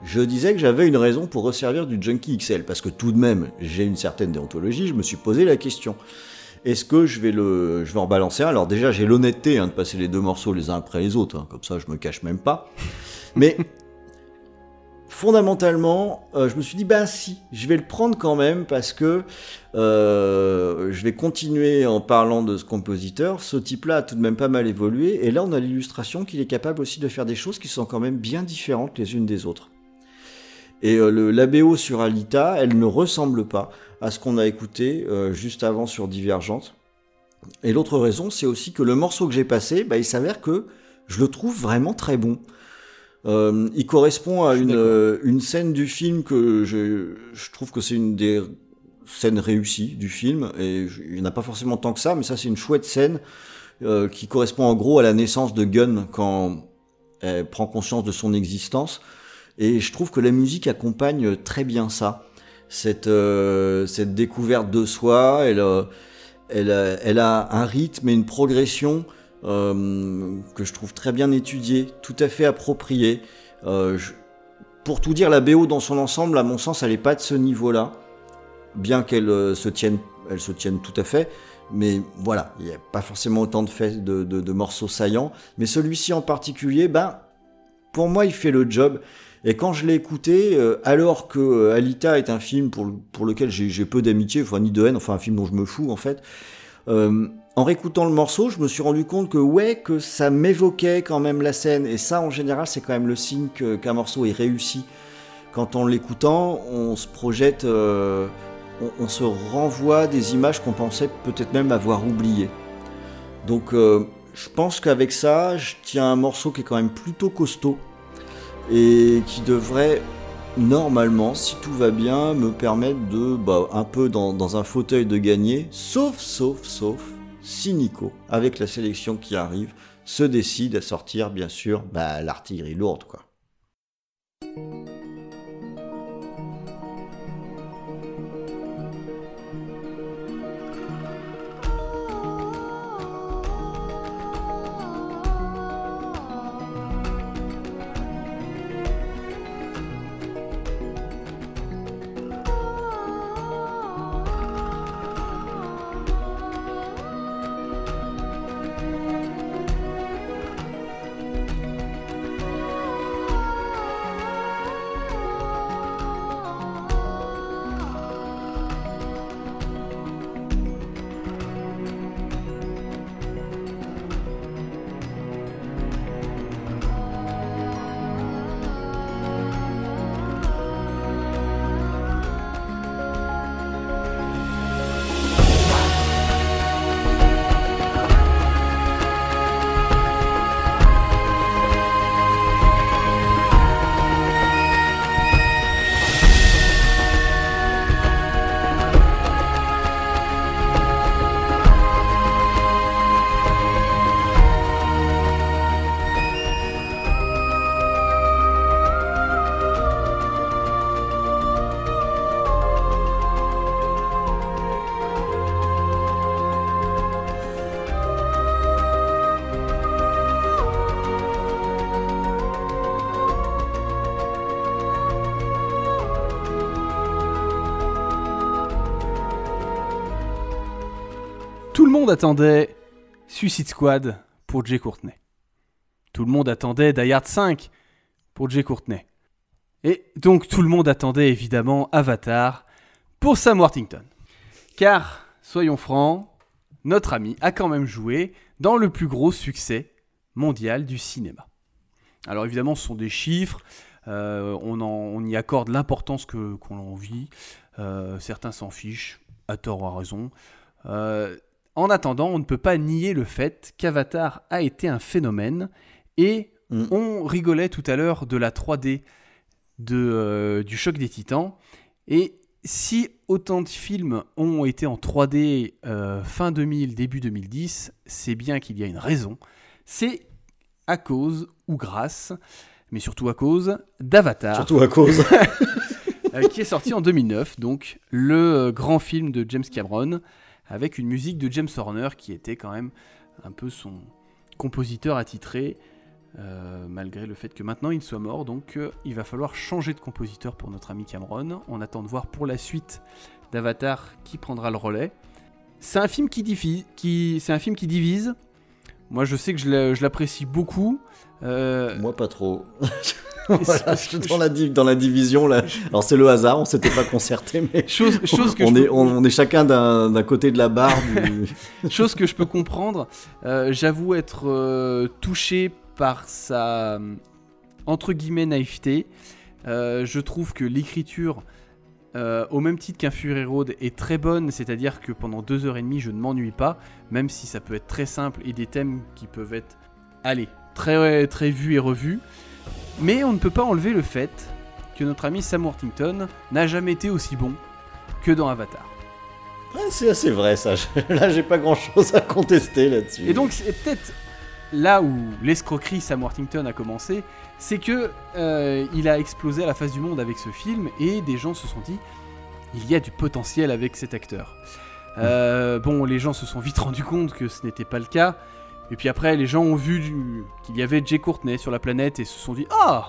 je disais que j'avais une raison pour resservir du Junkie XL. Parce que tout de même, j'ai une certaine déontologie. Je me suis posé la question. Est-ce que je vais, le, je vais en balancer un? Alors déjà, j'ai l'honnêteté hein, de passer les deux morceaux les uns après les autres. hein. Comme ça, je me cache même pas. Mais fondamentalement, euh, je me suis dit, ben si, je vais le prendre quand même parce que euh, je vais continuer en parlant de ce compositeur. Ce type-là a tout de même pas mal évolué. Et là, on a l'illustration qu'il est capable aussi de faire des choses qui sont quand même bien différentes les unes des autres. Et euh, le, la BO sur Alita, elle ne ressemble pas à ce qu'on a écouté juste avant sur Divergente. Et l'autre raison, c'est aussi que le morceau que j'ai passé, bah, il s'avère que je le trouve vraiment très bon. Euh, il correspond à une, euh, une scène du film que je, je trouve que c'est une des scènes réussies du film. Et je- il n'y en a pas forcément tant que ça, mais ça c'est une chouette scène euh, qui correspond en gros à la naissance de Gunn quand elle prend conscience de son existence. Et je trouve que la musique accompagne très bien ça. Cette, cette découverte de soi, elle, elle, a, elle a un rythme et une progression euh, que je trouve très bien étudiée, tout à fait appropriée. Euh, pour tout dire, la BO dans son ensemble, à mon sens, elle n'est pas de ce niveau-là, bien qu'elle euh, se tienne, elle se tienne tout à fait. Mais voilà, il n'y a pas forcément autant de, morceaux saillants. Mais celui-ci en particulier, ben, pour moi, il fait le job. Et quand je l'ai écouté, alors que Alita est un film pour, le- pour lequel j'ai peu d'amitié, ni de haine, enfin un film dont je me fous en fait, en réécoutant le morceau, je me suis rendu compte que ouais, que ça m'évoquait quand même la scène. Et ça, en général, c'est quand même le signe qu'un morceau est réussi. Quand en l'écoutant, on se projette, euh, on, se renvoie des images qu'on pensait peut-être même avoir oubliées. Donc euh, je pense qu'avec ça, je tiens un morceau qui est quand même plutôt costaud et qui devrait normalement, si tout va bien, me permettre de, bah, un peu dans un fauteuil de gagner, sauf, sauf, sauf, si Nico, avec la sélection qui arrive, se décide à sortir, bien sûr, bah, l'artillerie lourde. Monde attendait Suicide Squad pour Jay Courtney. Tout le monde attendait Die Hard 5 pour Jay Courtney. Et donc tout le monde attendait évidemment Avatar pour Sam Worthington. Car, soyons francs, notre ami a quand même joué dans le plus gros succès mondial du cinéma. Alors évidemment, ce sont des chiffres, euh, on, y accorde l'importance qu'on en vit, Euh, certains s'en fichent, à tort ou à raison. Euh, en attendant, on ne peut pas nier le fait qu'Avatar a été un phénomène et Mm. on rigolait tout à l'heure de la 3D de, euh, du choc des titans. Et si autant de films ont été en 3D euh, fin 2000, début 2010, c'est bien qu'il y a une raison. C'est à cause ou grâce, mais surtout à cause d'Avatar, Surtout à cause. euh, qui est sorti en 2009, donc le grand film de James Cameron, avec une musique de James Horner qui était quand même un peu son compositeur attitré, euh, malgré le fait que maintenant il soit mort, donc euh, il va falloir changer de compositeur pour notre ami Cameron. On attend de voir pour la suite d'Avatar qui prendra le relais. C'est un film qui un film qui divise. Moi, je sais que je l'apprécie beaucoup. Euh, Moi, pas trop. Voilà, je dans la, div- dans la division là. Alors c'est le hasard, on s'était pas concerté, mais chose, chose que on, est, peux- on, on est chacun d'un côté de la barre. du- Chose que je peux comprendre. Euh, J'avoue être euh, touché par sa entre guillemets naïveté. Euh, je trouve que l'écriture, au même titre qu'un Fury Road, est très bonne. C'est-à-dire que pendant deux heures et demie, je ne m'ennuie pas, même si ça peut être très simple et des thèmes qui peuvent être, allez, très très vus et revus. Mais on ne peut pas enlever le fait que notre ami Sam Worthington n'a jamais été aussi bon que dans Avatar. Ouais, c'est assez vrai ça. Là, j'ai pas grand chose à contester là-dessus. Et donc c'est peut-être là où l'escroquerie Sam Worthington a commencé, c'est que euh, il a explosé à la face du monde avec ce film et des gens se sont dit il y a du potentiel avec cet acteur. Euh, bon, les gens se sont vite rendus compte que ce n'était pas le cas. Et puis après, les gens ont vu du- qu'il y avait Jay Courtney sur la planète et se sont dit Ah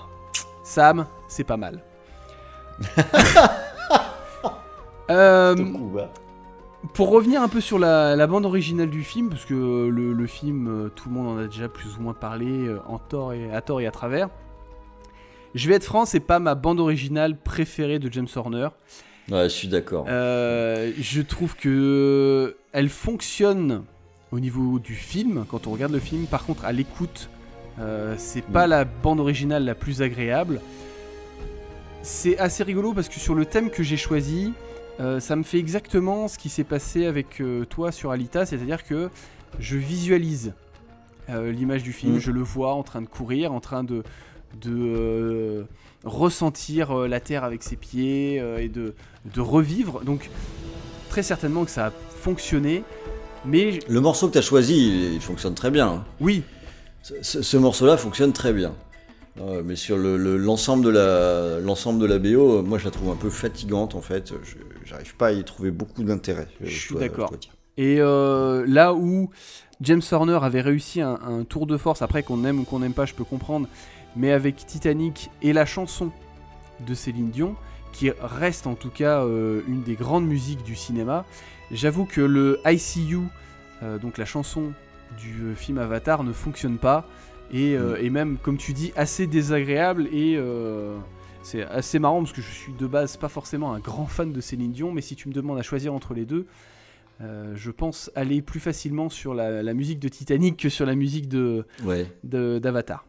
Sam, c'est pas mal. Euh, Tokuba. pour revenir un peu sur la, la bande originale du film, parce que le, le film, euh, tout le monde en a déjà plus ou moins parlé, euh, en tort et, à tort et à travers. Je vais être franc, c'est pas ma bande originale préférée de James Horner. Ouais, je suis d'accord. Euh, je trouve que elle fonctionne au niveau du film, quand on regarde le film. Par contre, à l'écoute, euh, c'est pas Mm. la bande originale la plus agréable. C'est assez rigolo parce que sur le thème que j'ai choisi, euh, ça me fait exactement ce qui s'est passé avec euh, toi sur Alita, c'est-à-dire que je visualise l'image du film, Mm. je le vois en train de courir, en train de, de ressentir la terre avec ses pieds et de, de revivre. Donc très certainement que ça a fonctionné, mais Le morceau que tu as choisi, il, fonctionne très bien. hein. oui, Ce, ce- ce morceau-là fonctionne très bien. Euh, mais sur le- le- l'ensemble de, la, l'ensemble de la BO, moi je la trouve un peu fatigante en fait. Je J'arrive pas à y trouver beaucoup d'intérêt. euh, Je suis d'accord. Et euh, là où James Horner avait réussi un, un tour de force, après qu'on aime ou qu'on n'aime pas, je peux comprendre, mais avec Titanic et la chanson de Céline Dion, qui reste en tout cas euh, une des grandes musiques du cinéma, j'avoue que le ICU, euh, donc la chanson du euh, film Avatar, ne fonctionne pas, et, euh, et même, comme tu dis, assez désagréable, et euh, c'est assez marrant parce que je suis de base pas forcément un grand fan de Céline Dion, mais si tu me demandes à choisir entre les deux, je pense aller plus facilement sur la, la musique de Titanic que sur la musique de Ouais. de- d'Avatar.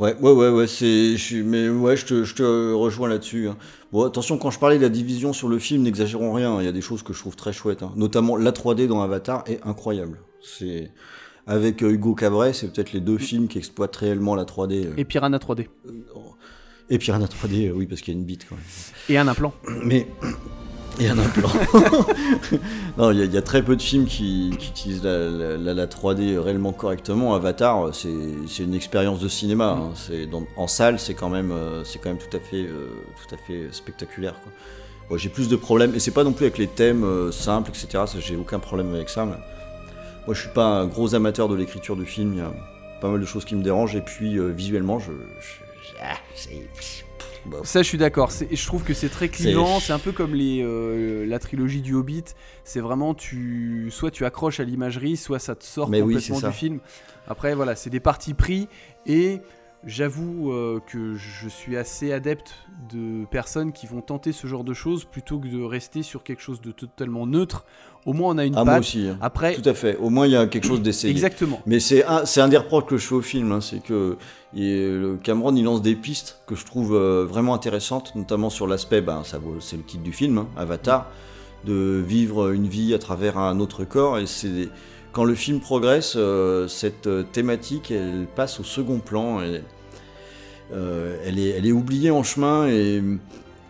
Ouais, ouais, ouais, ouais, c'est, je mais ouais, je te, je te rejoins là-dessus. hein. Bon, attention, quand je parlais de la division sur le film, n'exagérons rien. Il y a des choses que je trouve très chouettes, hein. notamment la 3D dans Avatar est incroyable. C'est avec euh, Hugo Cabret, c'est peut-être les deux films qui exploitent réellement la 3D. euh. Et Piranha 3D. Et Piranha 3D, euh, oui, parce qu'il y a une bite quand même. Et un implant. Mais il y a un implant. non, il y, a- il y a très peu de films qui, qui utilisent la, la- la- la 3D réellement correctement. Avatar, c'est c'est une expérience de cinéma. hein. C'est dans- en salle, c'est quand même, euh, c'est quand même tout à fait, euh, tout à fait spectaculaire. Bon, j'ai plus de problèmes, et c'est pas non plus avec les thèmes euh, simples, etc. J'ai aucun problème avec ça. mais Moi, je suis pas un gros amateur de l'écriture du film. Il y a pas mal de choses qui me dérangent, et puis euh, visuellement, je- ah, Ça, je suis d'accord. Je trouve que c'est très clivant. C'est un peu comme les, euh, la trilogie du Hobbit. C'est vraiment, tu, soit tu accroches à l'imagerie, soit ça te sort Mais complètement du film. Après, voilà, c'est des partis pris. Et j'avoue euh, que je suis assez adepte de personnes qui vont tenter ce genre de choses plutôt que de rester sur quelque chose de totalement neutre. Au moins, on a une Ah, moi aussi. hein. Après, Tout à fait. Au moins, il y a quelque chose d'essayé. exactement. Mais c'est un, c'est un des reproches que je fais au film, hein, c'est que le Cameron il lance des pistes que je trouve euh, vraiment intéressantes, notamment sur l'aspect, ben, ça c'est le titre du film, hein, Avatar, de vivre une vie à travers un autre corps. Et c'est quand le film progresse, euh, cette euh, thématique elle passe au second plan. Et, euh, elle, est, elle est oubliée en chemin et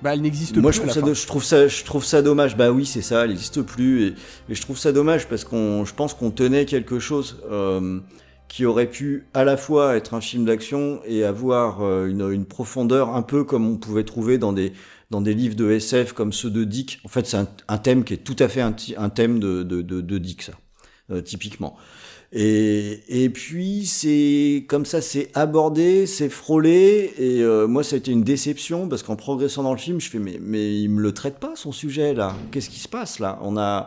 Bah, elle n'existe moi, plus. je à trouve, ça, do- je, trouve ça, je trouve ça dommage. Bah oui, c'est ça, elle n'existe plus. Et, et je trouve ça dommage parce qu'on, je pense qu'on tenait quelque chose euh, qui aurait pu à la fois être un film d'action et avoir euh, une, une profondeur un peu comme on pouvait trouver dans des, dans des livres de SF comme ceux de Dick. En fait, c'est un, un thème qui est tout à fait un thème de, de, de, de Dick, ça, euh, typiquement. Et, puis c'est comme ça, c'est abordé, c'est frôlé, et euh, moi ça a été une déception parce qu'en progressant dans le film, je fais mais mais il me le traite pas son sujet là, qu'est-ce qui se passe là? On a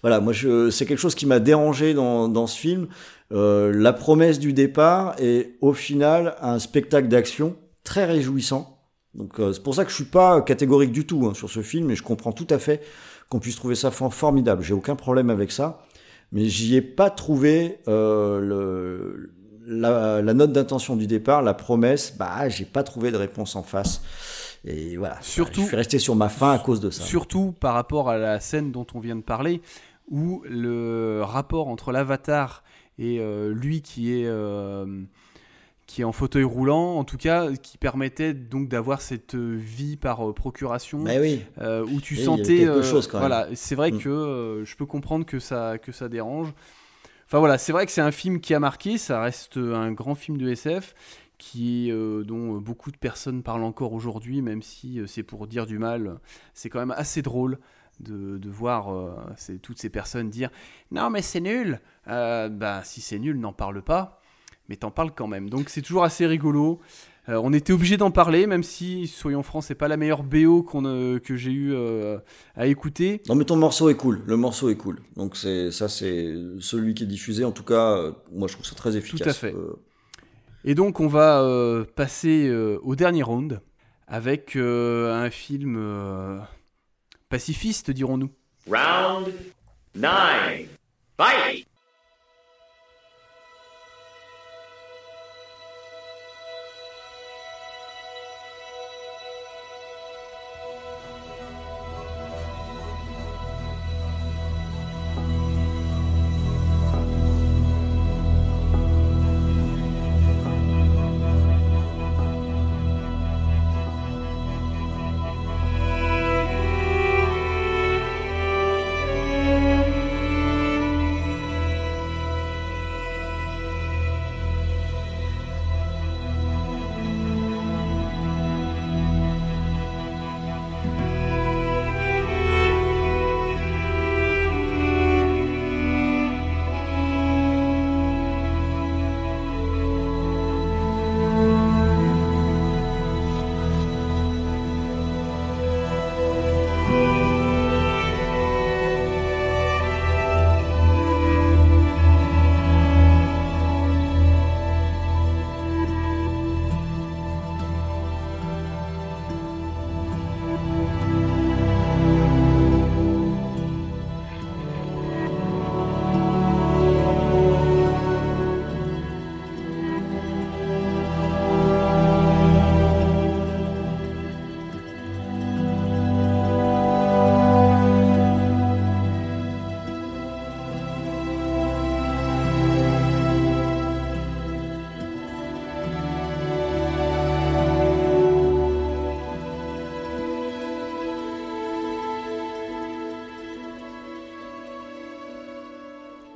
voilà, moi c'est quelque chose qui m'a dérangé dans ce film, Euh, la promesse du départ et au final un spectacle d'action très réjouissant. Donc euh, c'est pour ça que je suis pas catégorique du tout hein, sur ce film, et je comprends tout à fait qu'on puisse trouver ça for- formidable. J'ai aucun problème avec ça mais j'y ai pas trouvé euh, le, la, la note d'intention du départ, la promesse. Bah, j'ai pas trouvé de réponse en face. Et voilà. Surtout- je suis resté sur ma faim à cause de ça. Surtout par rapport à la scène dont on vient de parler, où le rapport entre l'avatar et euh, lui qui est, euh, qui est en fauteuil roulant, en tout cas, qui permettait donc d'avoir cette vie par euh, procuration, Mais oui. euh, où tu sentais... quelque euh, chose, quand même. voilà, c'est vrai Mm. que euh, je peux comprendre que ça, que ça dérange. Enfin voilà, c'est vrai que c'est un film qui a marqué, ça reste un grand film de SF qui est, euh, dont beaucoup de personnes parlent encore aujourd'hui, même si euh, c'est pour dire du mal. C'est quand même assez drôle de, de voir euh, toutes ces personnes dire non mais c'est nul. Euh, bah si c'est nul, n'en parle pas, mais t'en parles quand même. Donc c'est toujours assez rigolo. Euh, on était obligé d'en parler, même si soyons francs, c'est pas la meilleure BO qu'on, euh, que j'ai eu euh, à écouter. Non, mais ton morceau est cool. Le morceau est cool. Donc c'est ça, c'est celui qui est diffusé. En tout cas, euh, moi je trouve ça très efficace. à fait. Euh, Et donc on va euh, passer euh, au dernier round avec euh, un film euh, pacifiste, dirons-nous. Round nine. Fight!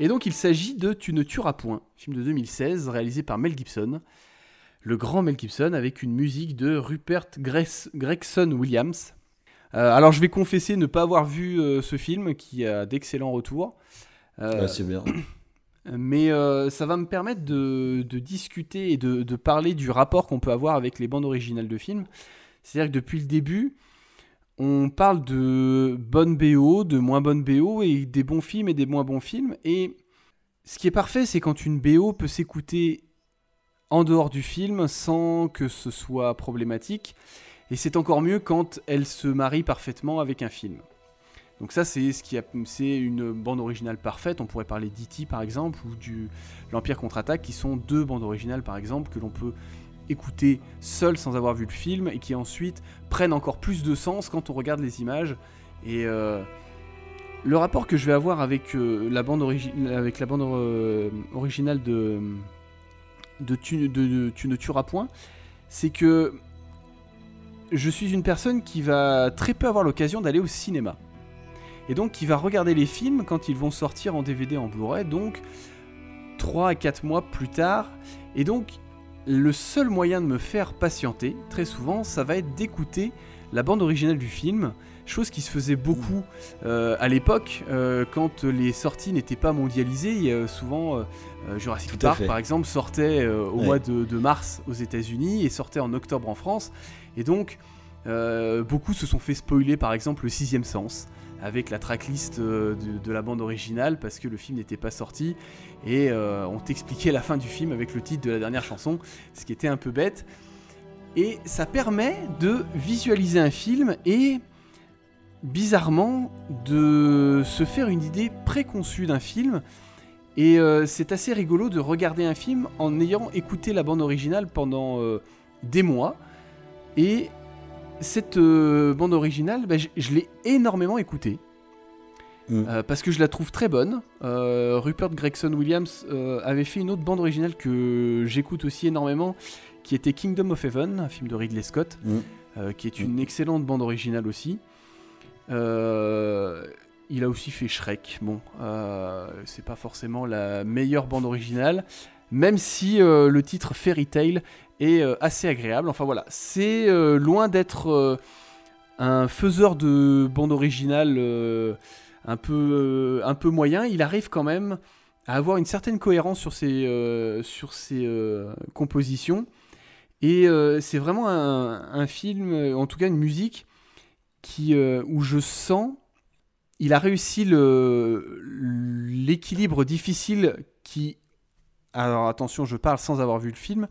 Et donc il s'agit de Tu ne tueras point, film de 2016 réalisé par Mel Gibson, le grand Mel Gibson avec une musique de Rupert Gregson Williams. Euh, alors je vais confesser ne pas avoir vu euh, ce film qui a d'excellents retours. Euh, c'est bien. mais ça va me permettre de, de discuter et de, de parler du rapport qu'on peut avoir avec les bandes originales de films. C'est-à-dire que depuis le début, on parle de bonnes BO, de moins bonnes BO, et des bons films et des moins bons films. Et ce qui est parfait, c'est quand une BO peut s'écouter en dehors du film sans que ce soit problématique. Et c'est encore mieux quand elle se marie parfaitement avec un film. Donc ça, c'est ce qui a, une bande originale parfaite. On pourrait parler d'E.T. par exemple ou du l'Empire contre-attaque, qui sont deux bandes originales par exemple que l'on peut écouter seul sans avoir vu le film et qui ensuite prennent encore plus de sens quand on regarde les images. Et euh, le rapport que je vais avoir avec euh, la bande, avec la bande euh, originale de, de, tu, de Tu ne tueras point, c'est que je suis une personne qui va très peu avoir l'occasion d'aller au cinéma. Et donc qui va regarder les films quand ils vont sortir en DVD en Blu-ray, donc 3 à 4 mois plus tard. Et donc le seul moyen de me faire patienter, très souvent, ça va être d'écouter la bande originale du film, chose qui se faisait beaucoup euh, à l'époque, euh, quand les sorties n'étaient pas mondialisées. souvent, euh, Jurassic Park, par exemple, sortait au mois de, mars aux États-Unis et sortait en octobre en France. Et donc, beaucoup se sont fait spoiler, par exemple, le sixième sens avec la tracklist de, de, la bande originale parce que le film n'était pas sorti et on t'expliquait la fin du film avec le titre de la dernière chanson, ce qui était un peu bête. Et ça permet de visualiser un film et bizarrement de se faire une idée préconçue d'un film. Et euh, c'est assez rigolo de regarder un film en ayant écouté la bande originale pendant euh, des mois. Et cette euh, bande originale, bah, je, l'ai énormément écoutée. Mm. parce que je la trouve très bonne. Rupert Gregson Williams avait fait une autre bande originale que j'écoute aussi énormément, qui était Kingdom of Heaven, un film de Ridley Scott, mm. euh, qui est une excellente bande originale aussi. Euh, il a aussi fait Shrek. Bon, euh, c'est pas forcément la meilleure bande originale, même si le titre Fairy Tale est assez agréable. Enfin voilà, c'est loin d'être un faiseur de bande originale un peu un peu moyen. Il arrive quand même à avoir une certaine cohérence sur ses, sur ses compositions. Et euh, c'est vraiment un, film, euh, en tout cas une musique, qui, euh, où je sens, il a réussi l'équilibre difficile qui, alors attention, je parle sans avoir vu le film,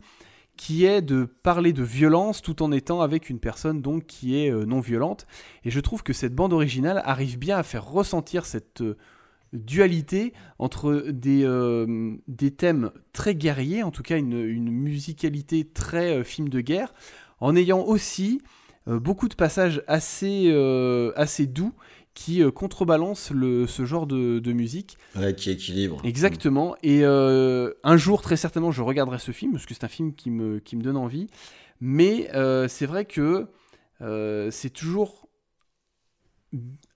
qui est de parler de violence tout en étant avec une personne donc qui est non violente. Et je trouve que cette bande originale arrive bien à faire ressentir cette dualité entre des, euh, des thèmes très guerriers, en tout cas une, musicalité très euh, film de guerre, en ayant aussi euh, beaucoup de passages assez, assez doux qui contrebalancent le, ce genre de, de musique. Ouais, qui équilibre. Exactement. Et un jour, très certainement, je regarderai ce film, parce que c'est un film qui me, qui me donne envie. Mais c'est vrai que c'est toujours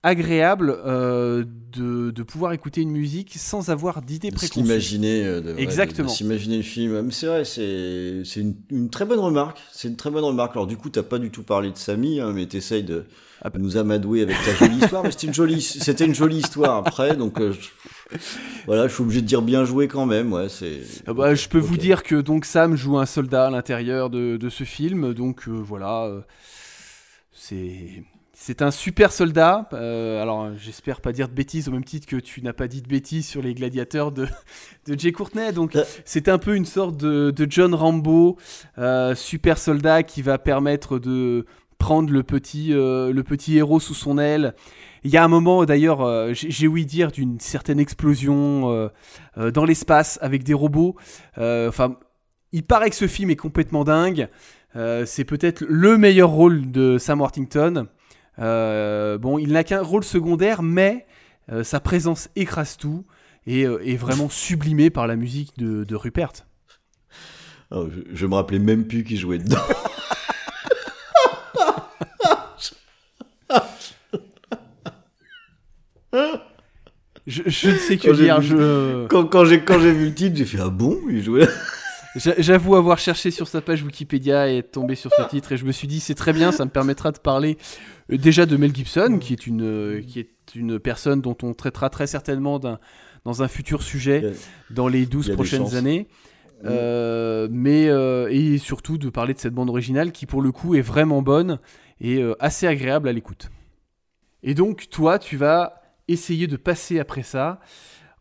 agréable euh, de, pouvoir écouter une musique sans avoir d'idée préconçue. S'imaginer, euh, exactement. S'imaginer le film. C'est vrai, c'est une, une, très bonne remarque. C'est une très bonne remarque. Alors du coup, t'as pas du tout parlé de Samy, hein, mais t'essayes de. Nous amadouer avec ta jolie histoire. Mais c'était une jolie, c'était une jolie histoire après, donc. Euh, voilà, je suis obligé de dire bien joué quand même. Ouais, c'est. Ah bah, je peux vous dire que donc Sam joue un soldat à l'intérieur de, de, ce film, donc voilà, c'est c'est un super soldat. Euh, alors, j'espère pas dire de bêtises au même titre que tu n'as pas dit de bêtises sur les gladiateurs de, de Jay Courtenay. Donc, euh. c'est un peu une sorte de, John Rambo, euh, super soldat qui va permettre de prendre le petit, le petit héros sous son aile. Il y a un moment, d'ailleurs, j'ai ouï dire d'une certaine explosion dans l'espace avec des robots. Enfin, il paraît que ce film est complètement dingue. c'est peut-être le meilleur rôle de Sam Worthington. Euh, bon, il n'a qu'un rôle secondaire, mais euh, sa présence écrase tout et euh, est vraiment sublimée par la musique de, Rupert. Oh, je, me rappelais même plus qui jouait dedans. je, ne sais que dire. Je... Quand, quand j'ai vu le titre, j'ai fait ah bon, il jouait. J'avoue avoir cherché sur sa page Wikipédia et être tombé sur ce titre et je me suis dit c'est très bien, ça me permettra de parler euh, déjà de Mel Gibson qui est une, euh, qui est une personne dont on traitera très certainement dans un futur sujet dans les 12 prochaines années. Euh, mais euh, et surtout de parler de cette bande originale qui pour le coup est vraiment bonne et euh, assez agréable à l'écoute. Et donc toi tu vas essayer de passer après ça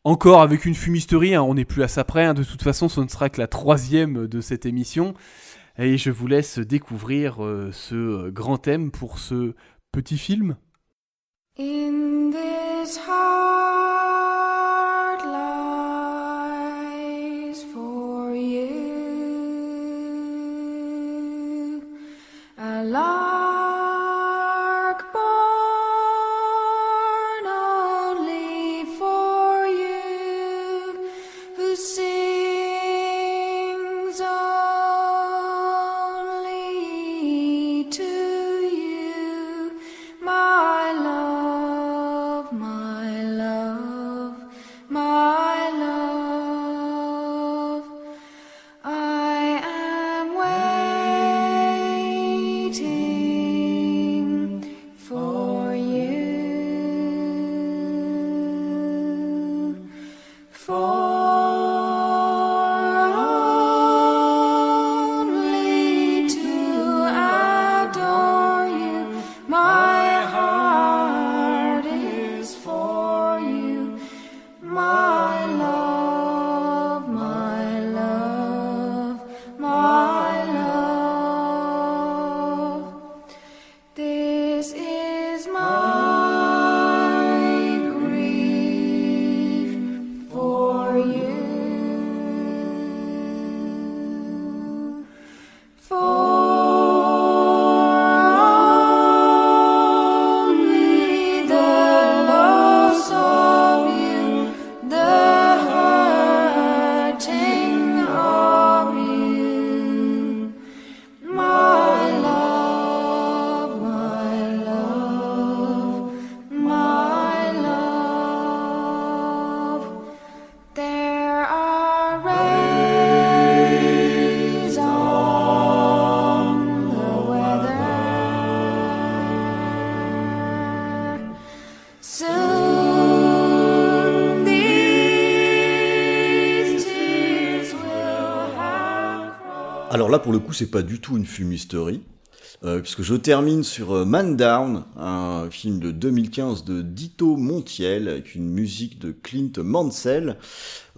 encore avec une fumisterie, hein, on n'est plus à ça près, hein, de toute façon ce ne sera que la troisième de cette émission et je vous laisse découvrir euh, ce euh, grand thème pour ce petit film. Alors là, pour le coup, c'est pas du tout une fumisterie. euh, puisque je termine sur euh, Man Down, un film de 2015 de Dito Montiel, avec une musique de Clint Mansell.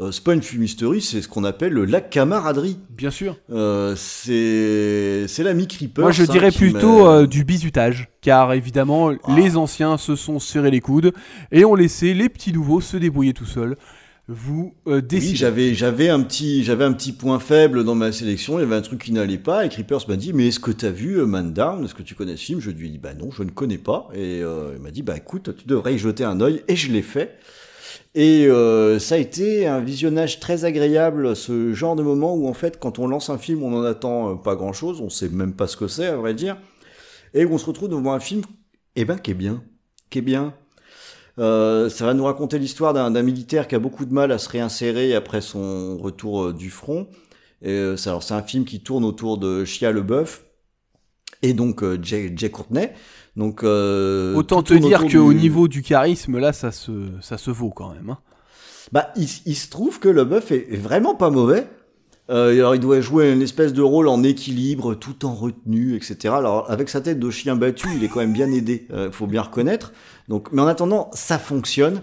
Euh, c'est pas une fumisterie, c'est ce qu'on appelle la camaraderie. Bien sûr. Euh, c'est c'est l'ami Creeper. Moi je dirais plutôt du bizutage, car évidemment Ah. les anciens se sont serrés les coudes et ont laissé les petits nouveaux se débrouiller tout seuls. Vous euh, Oui, décidez. j'avais j'avais un petit j'avais un petit point faible dans ma sélection. Il y avait un truc qui n'allait pas. Et Creepers m'a dit mais est-ce que t'as vu euh, Man Down? Est-ce que tu connais ce film? Je lui ai dit bah non, je ne connais pas. Et euh, il m'a dit bah écoute, tu devrais y jeter un œil. Et je l'ai fait. Et euh, ça a été un visionnage très agréable, ce genre de moment où en fait quand on lance un film, on en attend pas grand chose, on sait même pas ce que c'est à vrai dire, et où on se retrouve devant un film, eh ben qui est bien, qui est bien. Euh, ça va nous raconter l'histoire d'un militaire qui a beaucoup de mal à se réinsérer après son retour euh, du front. Et, euh, c'est- alors c'est un film qui tourne autour de Shia LeBeouf et donc Jay, Jay Courtney. Donc euh, Autant te dire qu'au du- niveau du charisme, là, ça se, ça se vaut quand même. hein. Bah, il, il se trouve que LeBeouf est, est vraiment pas mauvais. Euh, alors, il doit jouer une espèce de rôle en équilibre, tout en retenue, etc. Alors, avec sa tête de chien battu, il est quand même bien aidé, euh, faut bien reconnaître. Donc, mais en attendant, ça fonctionne.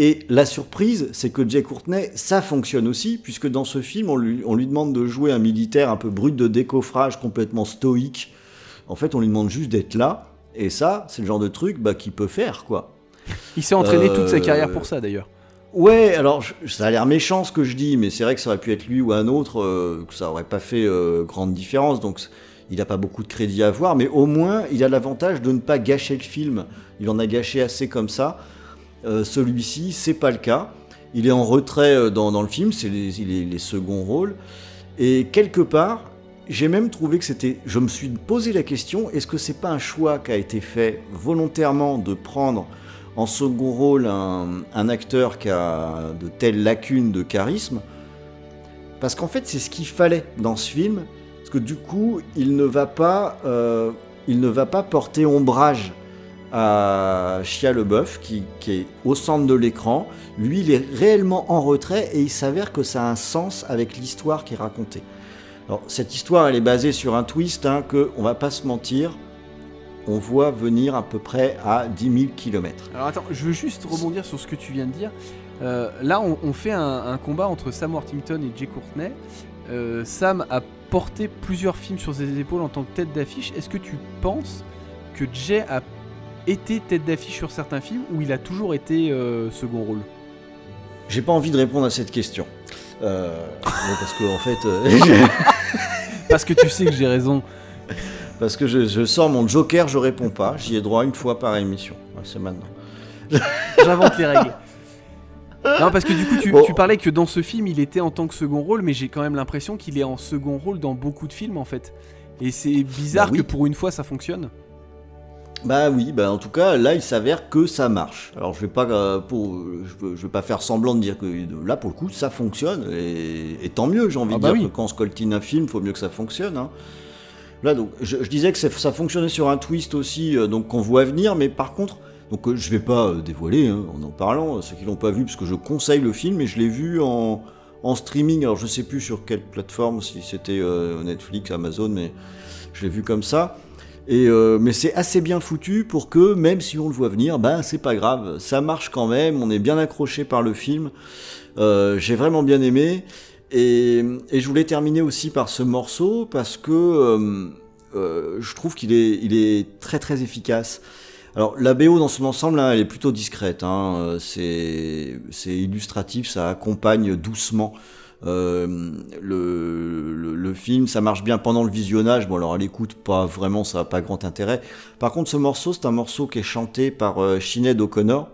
Et la surprise, c'est que Jay Courtney, ça fonctionne aussi, puisque dans ce film, on lui, on lui demande de jouer un militaire un peu brut de décoffrage, complètement stoïque. En fait, on lui demande juste d'être là. Et ça, c'est le genre de truc bah, qu'il peut faire, quoi. Il s'est entraîné toute sa Euh, carrière pour ça d'ailleurs. Ouais, alors ça a l'air méchant ce que je dis, mais c'est vrai que ça aurait pu être lui ou un autre, euh, que ça aurait pas fait euh, grande différence. Donc il a pas beaucoup de crédit à avoir, mais au moins il a l'avantage de ne pas gâcher le film. Il en a gâché assez comme ça. Euh, Celui-ci, c'est pas le cas. Il est en retrait euh, dans, le film, c'est les, les seconds rôles. Et quelque part, j'ai même trouvé que c'était. Je me suis posé la question est-ce que c'est pas un choix qui a été fait volontairement de prendre en second rôle un, un acteur qui a de telles lacunes de charisme? Parce qu'en fait, c'est ce qu'il fallait dans ce film. Parce que du coup, il ne va pas, euh, il ne va pas porter ombrage à Shia LeBeouf, qui, est au centre de l'écran. Lui, il est réellement en retrait et il s'avère que ça a un sens avec l'histoire qui est racontée. Alors, cette histoire, elle est basée sur un twist hein, que, on va pas se mentir, on voit venir à peu près à 10 000 km. Alors attends, je veux juste rebondir sur ce que tu viens de dire. Euh, là, on, fait un, un combat entre Sam Worthington et Jay Courtney. Euh, Sam a porté plusieurs films sur ses épaules en tant que tête d'affiche. Est-ce que tu penses que Jay a été tête d'affiche sur certains films ou il a toujours été euh, second rôle? J'ai pas envie de répondre à cette question. Euh, parce que en fait, euh, Parce que tu sais que j'ai raison. parce que je, je sors mon Joker, je réponds pas. J'y ai droit une fois par émission. Ouais, c'est maintenant. J'invente les règles. Non, parce que du coup, tu, Bon. tu parlais que dans ce film, il était en tant que second rôle, mais j'ai quand même l'impression qu'il est en second rôle dans beaucoup de films en fait. Et c'est bizarre Bah oui. que pour une fois ça fonctionne. Bah oui, bah en tout cas là il s'avère que ça marche. Alors je vais pas euh, pour, je, vais pas faire semblant de dire que là pour le coup ça fonctionne et, et tant mieux j'ai envie Ah de bah dire oui. que quand on scoltine un film faut mieux que ça fonctionne. hein. Là donc je, je disais que ça, ça fonctionnait sur un twist aussi euh, donc qu'on voit venir mais par contre donc euh, je vais pas euh, dévoiler hein, en en parlant ceux qui l'ont pas vu parce que je conseille le film et je l'ai vu en, en streaming alors je sais plus sur quelle plateforme si c'était euh, Netflix Amazon mais je l'ai vu comme ça. Et euh, mais c'est assez bien foutu pour que même si on le voit venir, bah c'est pas grave, ça marche quand même, on est bien accroché par le film. Euh, J'ai vraiment bien aimé. Et, et je voulais terminer aussi par ce morceau parce que euh, euh, je trouve qu'il est, il est très très efficace. Alors la BO dans son ensemble, hein, elle est plutôt discrète. Hein, euh, c'est illustratif, ça accompagne doucement euh, le, film. Ça marche bien pendant le visionnage. Bon alors à l'écoute, pas vraiment, ça n'a pas grand intérêt. Par contre, ce morceau, c'est un morceau qui est chanté par euh, Sinead O'Connor.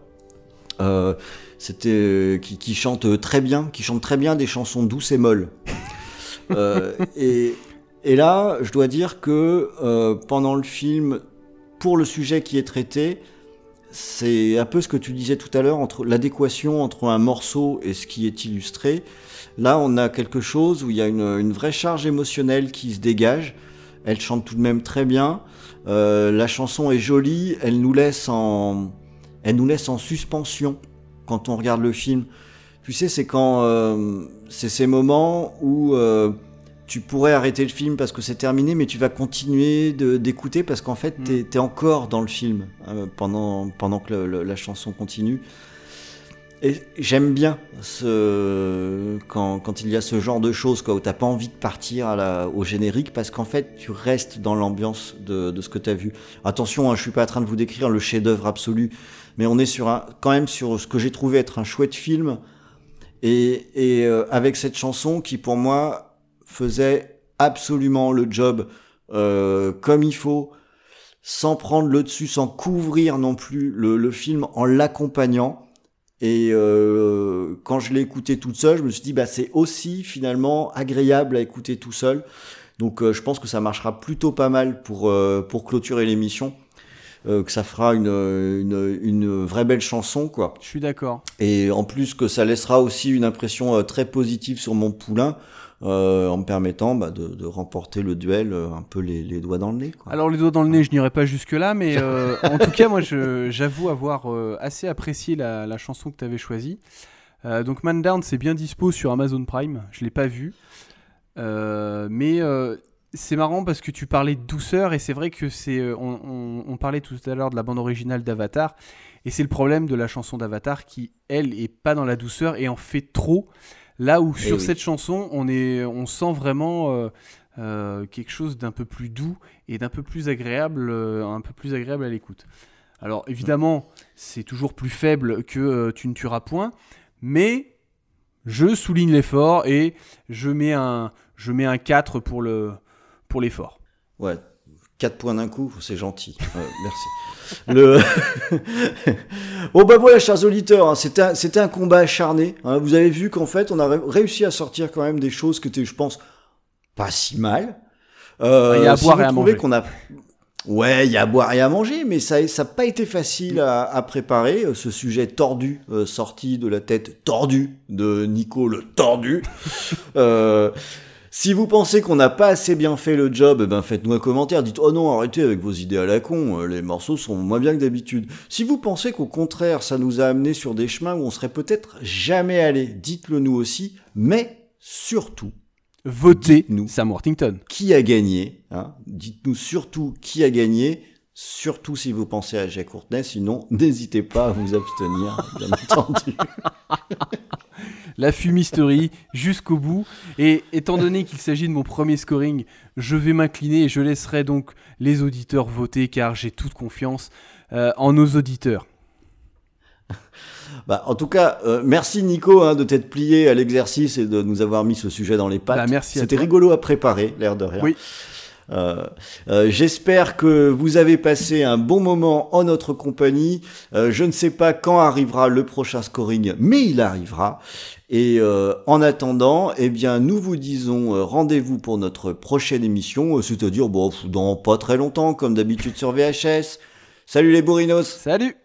Euh, c'était qui, chante très bien, qui chante très bien des chansons douces et molles. Et, là, je dois dire que pendant le film, pour le sujet qui est traité, c'est un peu ce que tu disais tout à l'heure entre l'adéquation entre un morceau et ce qui est illustré. Là, on a quelque chose où il y a une, vraie charge émotionnelle qui se dégage. Elle chante tout de même très bien. Euh, la chanson est jolie. Elle nous laisse en, elle nous laisse en suspension quand on regarde le film. Tu sais, c'est quand, euh, c'est ces moments où euh, tu pourrais arrêter le film parce que c'est terminé, mais tu vas continuer d'écouter parce qu'en fait, Mm. t'es es encore dans le film euh, pendant, pendant que le- le- la chanson continue. Et j'aime bien ce, quand, quand il y a ce genre de choses, quoi, où t'as pas envie de partir à la, au générique parce qu'en fait, tu restes dans l'ambiance de, de ce que t'as vu. Attention, hein, je suis pas en train de vous décrire le chef-d'œuvre absolu, mais on est sur un, quand même sur ce que j'ai trouvé être un chouette film. Et, et euh, avec cette chanson qui, pour moi, faisait absolument le job euh, comme il faut, sans prendre le dessus, sans couvrir non plus le, le film en l'accompagnant. Et euh, quand je l'ai écouté toute seule, je me suis dit, bah, c'est aussi finalement agréable à écouter tout seul. Donc euh, je pense que ça marchera plutôt pas mal pour, pour clôturer l'émission. Euh, que ça fera une, une, une vraie belle chanson, quoi. Je suis d'accord. Et en plus que ça laissera aussi une impression euh, très positive sur mon poulain, euh, en me permettant bah, de, de remporter le duel euh, un peu les, les doigts dans le nez. Quoi. Alors les doigts dans le nez, je n'irai pas jusque là, mais euh, en tout cas, moi, j'avoue avoir assez apprécié la, la chanson que tu avais choisie. Donc Man Down, c'est bien dispo sur Amazon Prime. Je l'ai pas vu, mais c'est marrant parce que tu parlais de douceur et c'est vrai que c'est. on, on- on parlait tout à l'heure de la bande originale d'Avatar et c'est le problème de la chanson d'Avatar qui, elle, est pas dans la douceur et en fait trop. Là où sur oui. cette chanson, on est, on sent vraiment. euh, euh, quelque chose d'un peu plus doux et d'un peu plus agréable, euh, un peu plus agréable à l'écoute. Alors évidemment, c'est toujours plus faible que Tu ne tueras point, mais je souligne l'effort et je mets un, je mets un 4 pour le pour l'effort. Ouais, quatre points d'un coup, c'est gentil. Euh, merci. Le... bon bah voilà, chers auditeurs, hein, c'était un, combat acharné. hein. Vous avez vu qu'en fait, on a ré- réussi à sortir quand même des choses qui étaient, je pense, pas si mal. Euh, Il y a à si boire et à manger. qu'on a... Ouais, il y a à boire et à manger, mais ça n'a pas été facile à, à préparer. euh, Ce sujet tordu, euh, sorti de la tête tordue de Nico le tordu. Euh, Si vous pensez qu'on n'a pas assez bien fait le job, eh ben faites-nous un commentaire. Dites oh non, arrêtez avec vos idées à la con. euh, Les morceaux sont moins bien que d'habitude. Si vous pensez qu'au contraire, ça nous a amené sur des chemins où on serait peut-être jamais allé, dites-le nous aussi. Mais surtout, Votez Dites-nous. Sam Worthington. qui a gagné hein Dites-nous surtout qui a gagné. Surtout si vous pensez à Jacques Courtenay, sinon n'hésitez pas à vous abstenir, bien entendu. La fumisterie jusqu'au bout. Et étant donné qu'il s'agit de mon premier scoring, je vais m'incliner et je laisserai donc les auditeurs voter car j'ai toute confiance euh, en nos auditeurs. Bah, en tout cas, euh, merci Nico hein, de t'être plié à l'exercice et de nous avoir mis ce sujet dans les pattes. Bah, C'était rigolo à préparer, l'air de rien. Oui. Euh, euh, J'espère que vous avez passé un bon moment en notre compagnie. Euh, je ne sais pas quand arrivera le prochain scoring, mais il arrivera. Et en attendant, eh bien, nous vous disons rendez-vous pour notre prochaine émission, c'est-à-dire bon, dans pas très longtemps, comme d'habitude sur VHS. Salut les bourrinos Salut